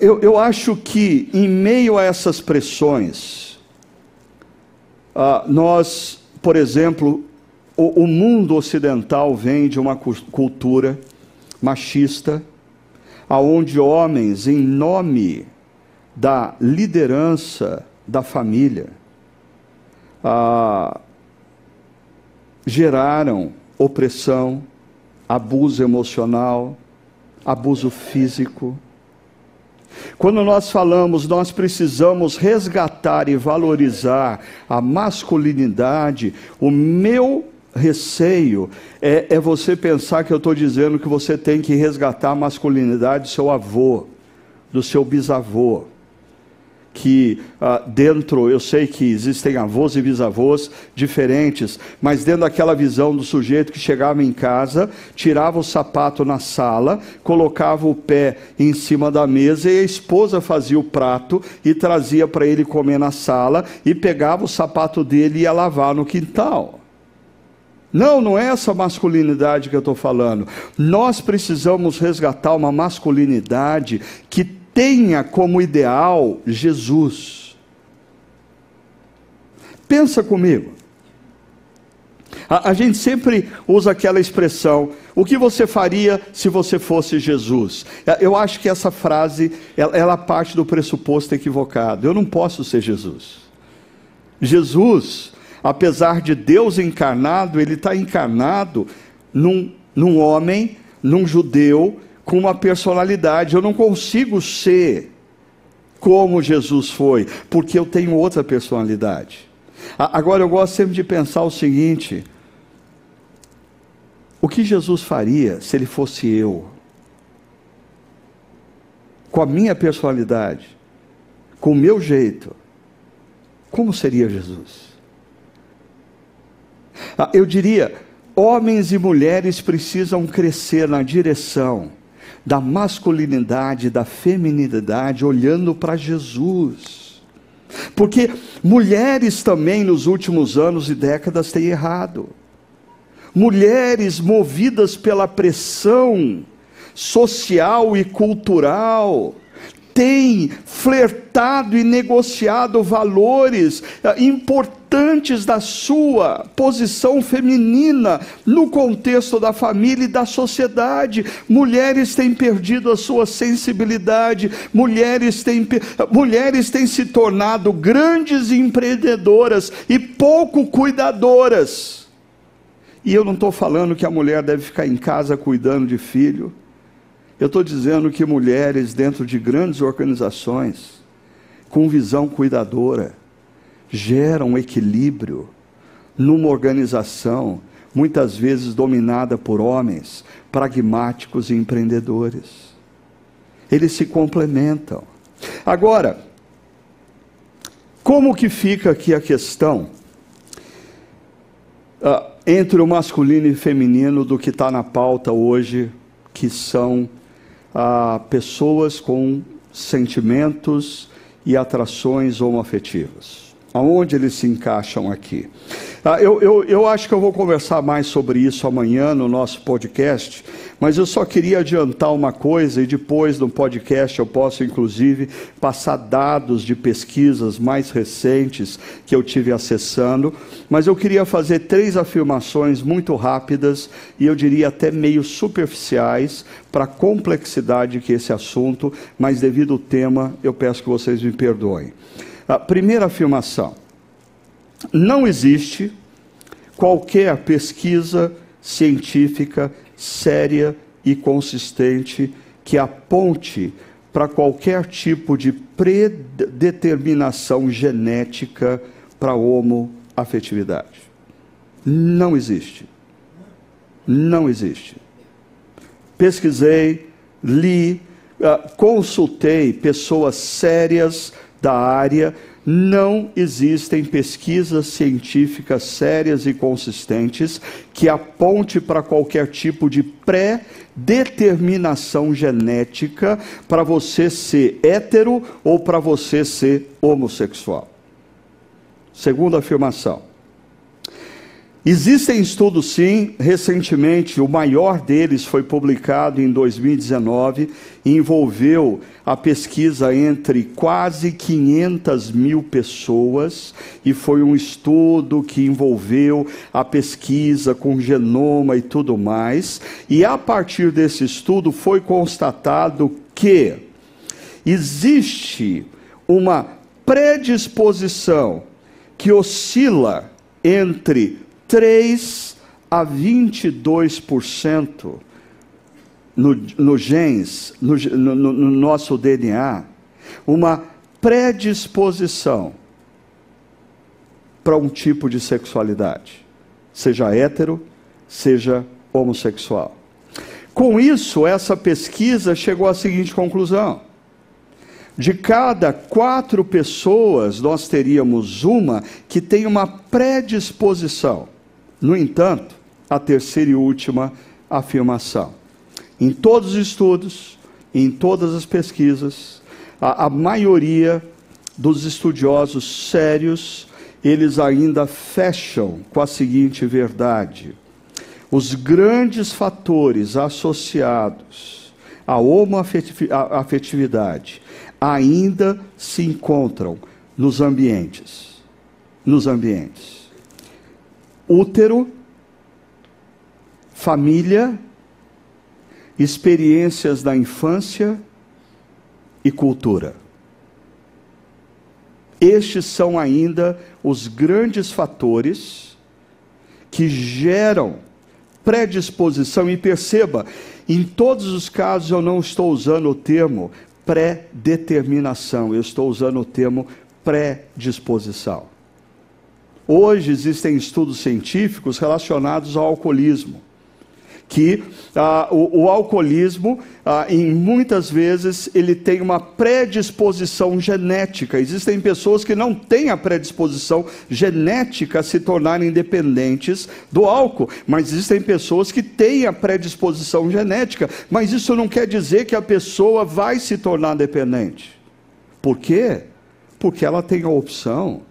Eu, eu acho que, em meio a essas pressões, uh, nós, por exemplo, o, o mundo ocidental vem de uma cultura machista, aonde homens, em nome da liderança da família, ah, geraram opressão, abuso emocional, abuso físico. Quando nós falamos, nós precisamos resgatar e valorizar a masculinidade, o meu receio é, é você pensar que eu estou dizendo que você tem que resgatar a masculinidade do seu avô, do seu bisavô. Que ah, dentro, eu sei que existem avós e bisavós diferentes, mas dentro daquela visão do sujeito que chegava em casa, tirava o sapato na sala, colocava o pé em cima da mesa e a esposa fazia o prato e trazia para ele comer na sala e pegava o sapato dele e ia lavar no quintal. Não, não é essa masculinidade que eu estou falando. Nós precisamos resgatar uma masculinidade que tenha como ideal Jesus. Pensa comigo. A, a, gente sempre usa aquela expressão: o que você faria se você fosse Jesus? É, eu acho que essa frase ela, ela parte do pressuposto equivocado. Eu não posso ser Jesus. Jesus apesar de Deus encarnado, ele está encarnado num, num homem, num judeu, com uma personalidade. Eu não consigo ser como Jesus foi, porque eu tenho outra personalidade. Agora eu gosto sempre de pensar o seguinte: o que Jesus faria se ele fosse eu? Com a minha personalidade, com o meu jeito, como seria Jesus? Ah, eu diria, homens e mulheres precisam crescer na direção da masculinidade, da feminilidade, olhando para Jesus. Porque mulheres também nos últimos anos e décadas têm errado. Mulheres movidas pela pressão social e cultural, tem flertado e negociado valores eh, importantes da sua posição feminina no contexto da família e da sociedade. Mulheres têm perdido a sua sensibilidade, mulheres têm, mulheres têm se tornado grandes empreendedoras e pouco cuidadoras. E eu não estou falando que a mulher deve ficar em casa cuidando de filho. Eu estou dizendo que mulheres dentro de grandes organizações, com visão cuidadora, geram equilíbrio numa organização muitas vezes dominada por homens pragmáticos e empreendedores. Eles se complementam. Agora, como que fica aqui a questão uh, entre o masculino e feminino do que está na pauta hoje, que são a pessoas com sentimentos e atrações homoafetivas. Aonde eles se encaixam aqui? Ah, eu, eu, eu acho que eu vou conversar mais sobre isso amanhã no nosso podcast, mas eu só queria adiantar uma coisa e depois no podcast eu posso, inclusive, passar dados de pesquisas mais recentes que eu tive acessando. Mas eu queria fazer três afirmações muito rápidas e eu diria até meio superficiais para a complexidade que esse assunto, mas devido ao tema, eu peço que vocês me perdoem. A primeira afirmação: não existe qualquer pesquisa científica séria e consistente que aponte para qualquer tipo de predeterminação genética para homoafetividade. Não existe. Não existe. Pesquisei, li, ah, consultei pessoas sérias da área, não existem pesquisas científicas sérias e consistentes que aponte para qualquer tipo de pré-determinação genética para você ser hétero ou para você ser homossexual. Segunda afirmação. Existem estudos, sim, recentemente, o maior deles foi publicado em 2019 e envolveu a pesquisa entre quase 500 mil pessoas, e foi um estudo que envolveu a pesquisa com genoma e tudo mais, e a partir desse estudo foi constatado que existe uma predisposição que oscila entre 3 a 22% no, no genes, no, no, no nosso DNA, uma predisposição para um tipo de sexualidade, seja hétero, seja homossexual. Com isso, essa pesquisa chegou à seguinte conclusão: de cada quatro pessoas, nós teríamos uma que tem uma predisposição no entanto, a terceira e última afirmação. Em todos os estudos, em todas as pesquisas, a, a maioria dos estudiosos sérios, eles ainda fecham com a seguinte verdade: os grandes fatores associados à homoafetividade ainda se encontram nos ambientes. Nos ambientes útero, família, experiências da infância e cultura. Estes são ainda os grandes fatores que geram predisposição, e perceba, em todos os casos eu não estou usando o termo pré-determinação, eu estou usando o termo predisposição. Hoje existem estudos científicos relacionados ao alcoolismo, que ah, o, o, alcoolismo, ah, em muitas vezes, ele tem uma predisposição genética. Existem pessoas que não têm a predisposição genética a se tornarem dependentes do álcool, mas existem pessoas que têm a predisposição genética, mas isso não quer dizer que a pessoa vai se tornar dependente. Por quê? Porque ela tem a opção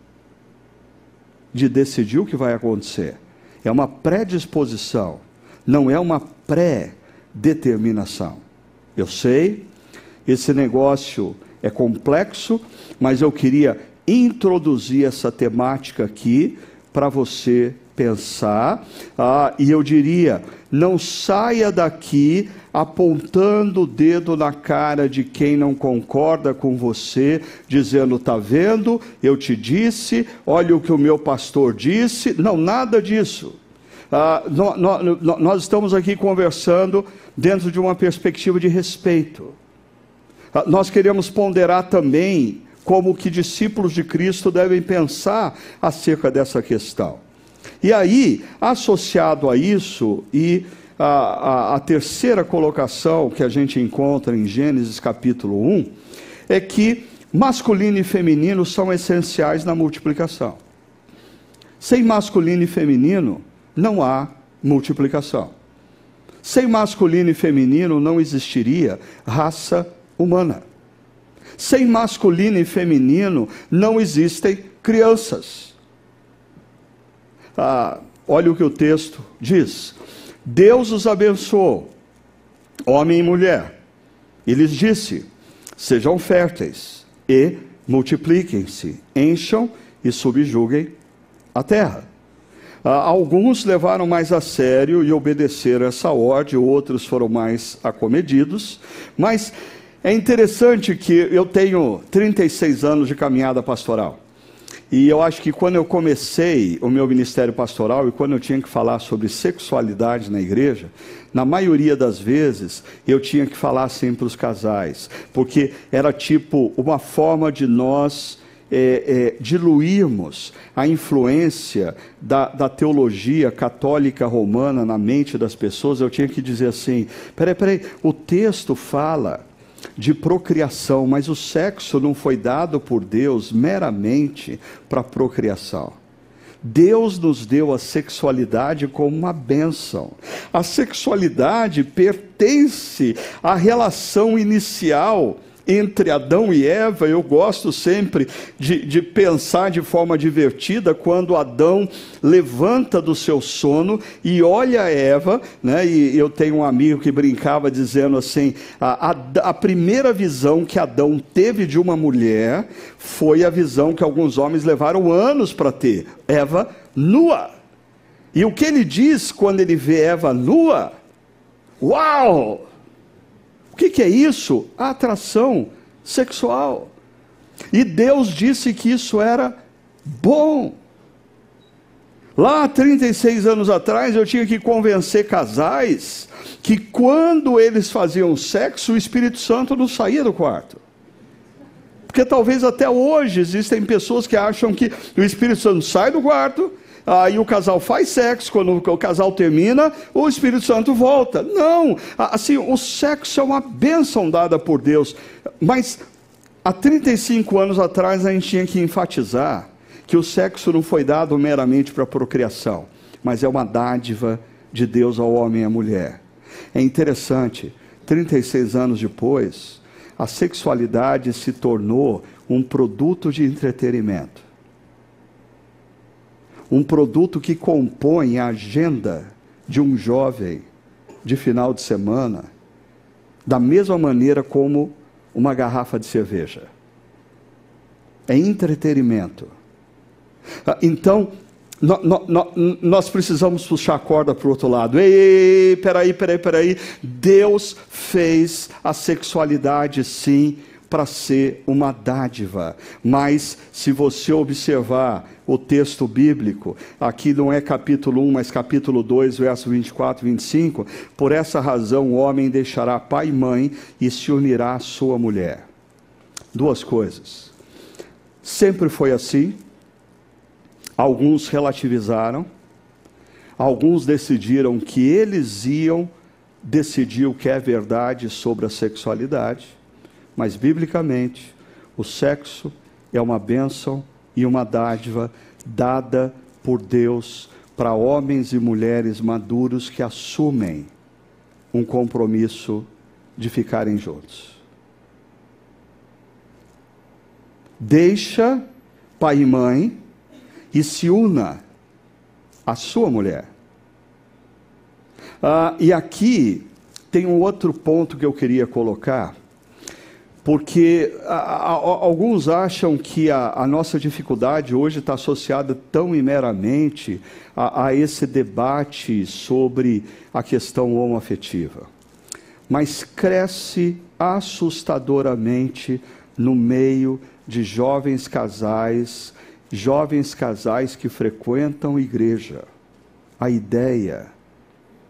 de decidir o que vai acontecer. É uma predisposição, não é uma pré-determinação. Eu sei, esse negócio é complexo, mas eu queria introduzir essa temática aqui para você pensar, ah, e eu diria: não saia daqui apontando o dedo na cara de quem não concorda com você, dizendo: está vendo, eu te disse, olha o que o meu pastor disse. Não, nada disso. Ah, no, no, nós estamos aqui conversando dentro de uma perspectiva de respeito. Ah, nós queremos ponderar também como que discípulos de Cristo devem pensar acerca dessa questão. E aí, associado a isso, e a, a, a, terceira colocação que a gente encontra em Gênesis capítulo 1, é que masculino e feminino são essenciais na multiplicação. Sem masculino e feminino, não há multiplicação. Sem masculino e feminino, não existiria raça humana. Sem masculino e feminino não existem crianças. Ah, olha o que o texto diz: Deus os abençoou, homem e mulher, e lhes disse: Sejam férteis e multipliquem-se, encham e subjuguem a terra. Ah, alguns levaram mais a sério e obedeceram essa ordem, outros foram mais acomedidos, mas é interessante que eu tenho 36 anos de caminhada pastoral. E eu acho que quando eu comecei o meu ministério pastoral e quando eu tinha que falar sobre sexualidade na igreja, na maioria das vezes eu tinha que falar assim para os casais, porque era tipo uma forma de nós é, é, diluirmos a influência da, da, teologia católica romana na mente das pessoas, eu tinha que dizer assim: peraí, peraí, o texto fala de procriação, mas o sexo não foi dado por Deus meramente para procriação. Deus nos deu a sexualidade como uma bênção. A sexualidade pertence à relação inicial entre Adão e Eva, eu gosto sempre de, de, pensar de forma divertida quando Adão levanta do seu sono e olha Eva, né? E eu tenho um amigo que brincava dizendo assim: a, a, a primeira visão que Adão teve de uma mulher foi a visão que alguns homens levaram anos para ter: Eva nua. E o que ele diz quando ele vê Eva nua? Uau! Que, que é isso? A atração sexual. E Deus disse que isso era bom. Lá 36 anos atrás eu tinha que convencer casais que quando eles faziam sexo, o Espírito Santo não saía do quarto. Porque talvez até hoje existem pessoas que acham que o Espírito Santo sai do quarto, aí o casal faz sexo, quando o casal termina, o Espírito Santo volta. Não, assim, o sexo é uma bênção dada por Deus, mas há 35 anos atrás a gente tinha que enfatizar que o sexo não foi dado meramente para procriação, mas é uma dádiva de Deus ao homem e à mulher. É interessante, 36 anos depois, a sexualidade se tornou um produto de entretenimento um produto que compõe a agenda de um jovem de final de semana, da mesma maneira como uma garrafa de cerveja. É entretenimento. Ah, então, nós precisamos puxar a corda para o outro lado. Ei, peraí, peraí, peraí. Deus fez a sexualidade sim para ser uma dádiva. Mas, se você observar o texto bíblico, aqui não é capítulo 1, mas capítulo 2, verso 24 e 25, por essa razão o homem deixará pai e mãe e se unirá à sua mulher. Duas coisas. Sempre foi assim. Alguns relativizaram, alguns decidiram que eles iam decidir o que é verdade sobre a sexualidade mas biblicamente, o sexo é uma bênção e uma dádiva dada por Deus para homens e mulheres maduros que assumem um compromisso de ficarem juntos. Deixa pai e mãe e se una à sua mulher. Ah, e aqui tem um outro ponto que eu queria colocar porque a, a, alguns acham que a, a nossa dificuldade hoje está associada tão e meramente a, esse debate sobre a questão homoafetiva. Mas cresce assustadoramente no meio de jovens casais, jovens casais que frequentam igreja, a ideia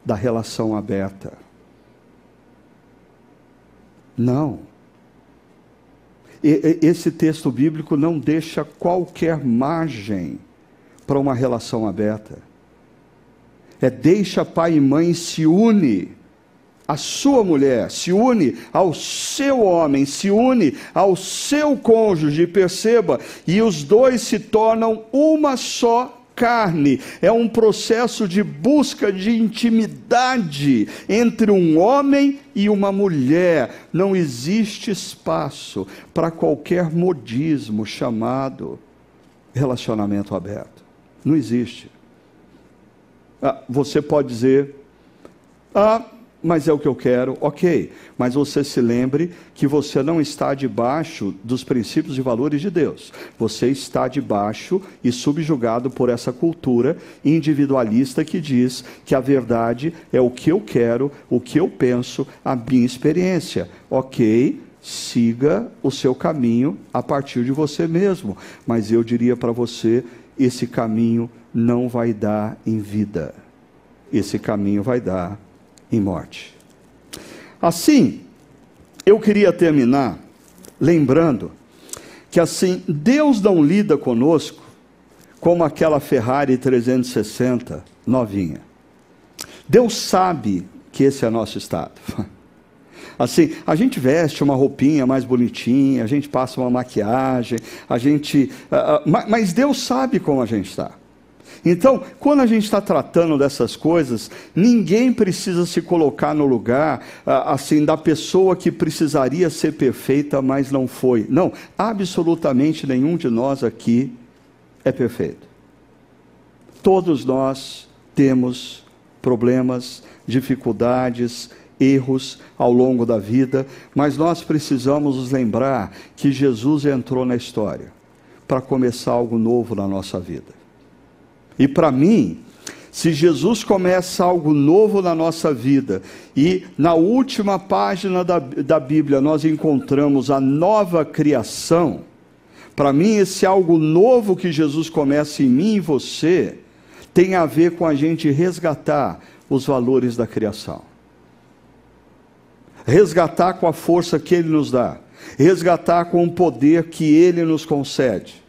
da relação aberta. Não esse texto bíblico não deixa qualquer margem para uma relação aberta. É deixa pai e mãe se une à sua mulher, se une ao seu homem, se une ao seu cônjuge, perceba, e os dois se tornam uma só carne, é um processo de busca de intimidade entre um homem e uma mulher. Não existe espaço para qualquer modismo chamado relacionamento aberto. Não existe. Ah, você pode dizer, ah, mas é o que eu quero, ok. Mas você se lembre que você não está debaixo dos princípios e valores de Deus. Você está debaixo e subjugado por essa cultura individualista que diz que a verdade é o que eu quero, o que eu penso, a minha experiência. Ok, siga o seu caminho a partir de você mesmo. Mas eu diria para você: esse caminho não vai dar em vida. Esse caminho vai dar em morte. Assim, eu queria terminar lembrando que assim, Deus não lida conosco como aquela Ferrari 360 novinha. Deus sabe que esse é nosso estado. Assim, a gente veste uma roupinha mais bonitinha, a gente passa uma maquiagem, a gente. Uh, uh, mas Deus sabe como a gente está. Então, quando a gente está tratando dessas coisas, ninguém precisa se colocar no lugar ah, assim da pessoa que precisaria ser perfeita, mas não foi. Não, absolutamente nenhum de nós aqui é perfeito. Todos nós temos problemas, dificuldades, erros ao longo da vida, mas nós precisamos nos lembrar que Jesus entrou na história para começar algo novo na nossa vida. E para mim, se Jesus começa algo novo na nossa vida, e na última página da, da Bíblia nós encontramos a nova criação, para mim, esse algo novo que Jesus começa em mim e você, tem a ver com a gente resgatar os valores da criação. Resgatar com a força que Ele nos dá, resgatar com o poder que Ele nos concede.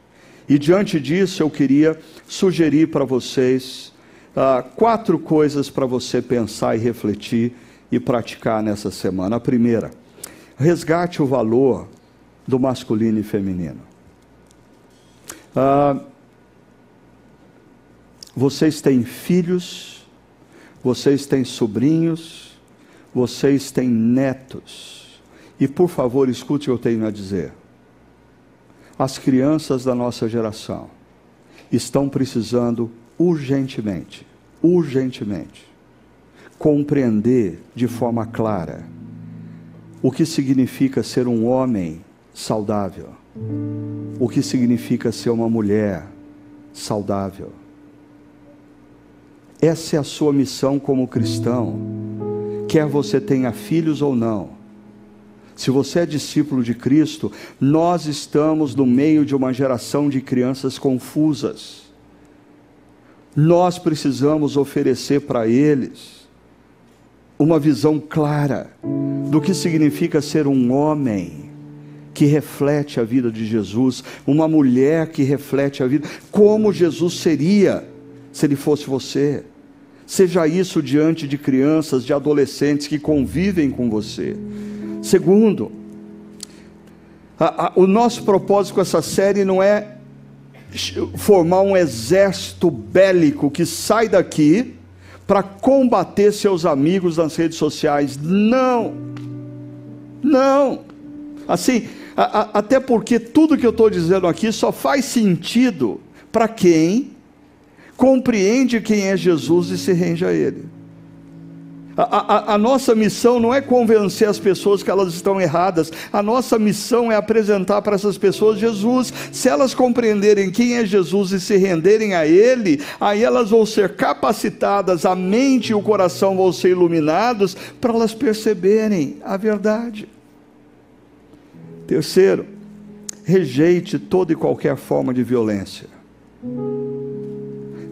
E diante disso, eu queria sugerir para vocês ah, quatro coisas para você pensar e refletir e praticar nessa semana. A primeira, resgate o valor do masculino e feminino. Ah, vocês têm filhos, vocês têm sobrinhos, vocês têm netos. E por favor, escute o que eu tenho a dizer as crianças da nossa geração estão precisando urgentemente, urgentemente, compreender de forma clara o que significa ser um homem saudável, o que significa ser uma mulher saudável. Essa é a sua missão como cristão, quer você tenha filhos ou não se você é discípulo de Cristo, nós estamos no meio de uma geração de crianças confusas. Nós precisamos oferecer para eles uma visão clara do que significa ser um homem que reflete a vida de Jesus, uma mulher que reflete a vida, como Jesus seria se ele fosse você. Seja isso diante de crianças, de adolescentes que convivem com você. Segundo, a, a, o nosso propósito com essa série não é formar um exército bélico que sai daqui para combater seus amigos nas redes sociais. Não, não. Assim, a, até porque tudo que eu estou dizendo aqui só faz sentido para quem compreende quem é Jesus e se rende a Ele. A, a, a, nossa missão não é convencer as pessoas que elas estão erradas, a nossa missão é apresentar para essas pessoas Jesus. Se elas compreenderem quem é Jesus e se renderem a Ele, aí elas vão ser capacitadas, a mente e o coração vão ser iluminados para elas perceberem a verdade. Terceiro, rejeite toda e qualquer forma de violência.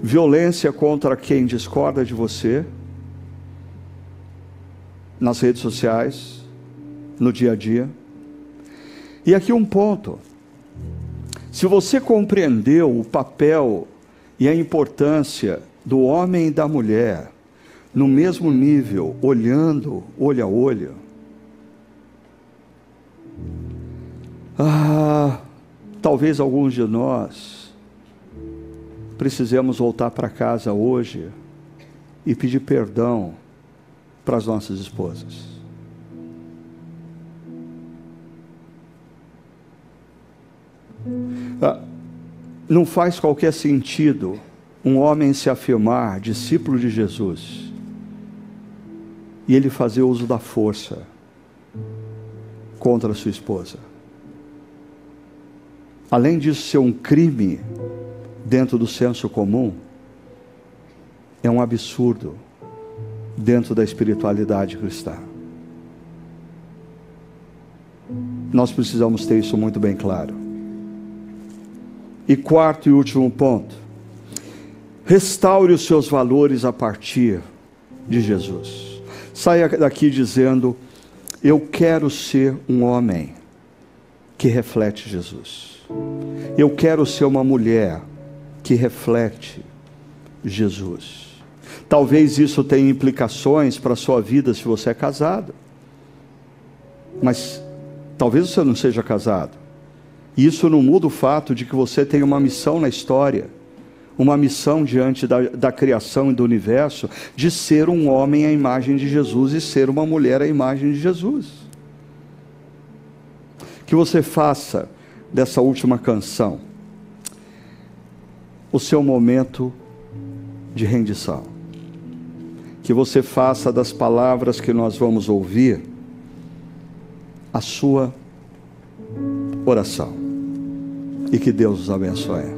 Violência contra quem discorda de você nas redes sociais, no dia a dia. E aqui um ponto. Se você compreendeu o papel e a importância do homem e da mulher no mesmo nível, olhando olho a olho, ah, talvez alguns de nós precisamos voltar para casa hoje e pedir perdão para as nossas esposas. Ah, não faz qualquer sentido um homem se afirmar discípulo de Jesus e ele fazer uso da força contra a sua esposa. Além disso ser um crime dentro do senso comum, é um absurdo dentro da espiritualidade cristã. Nós precisamos ter isso muito bem claro. E quarto e último ponto: restaure os seus valores a partir de Jesus. Saia daqui dizendo: Eu quero ser um homem que reflete Jesus. Eu quero ser uma mulher que reflete Jesus. Talvez isso tenha implicações para a sua vida se você é casado. Mas talvez você não seja casado. E isso não muda o fato de que você tem uma missão na história, uma missão diante da, da criação e do universo, de ser um homem à imagem de Jesus e ser uma mulher à imagem de Jesus. Que você faça dessa última canção o seu momento de rendição. Que você faça das palavras que nós vamos ouvir a sua oração. E que Deus os abençoe.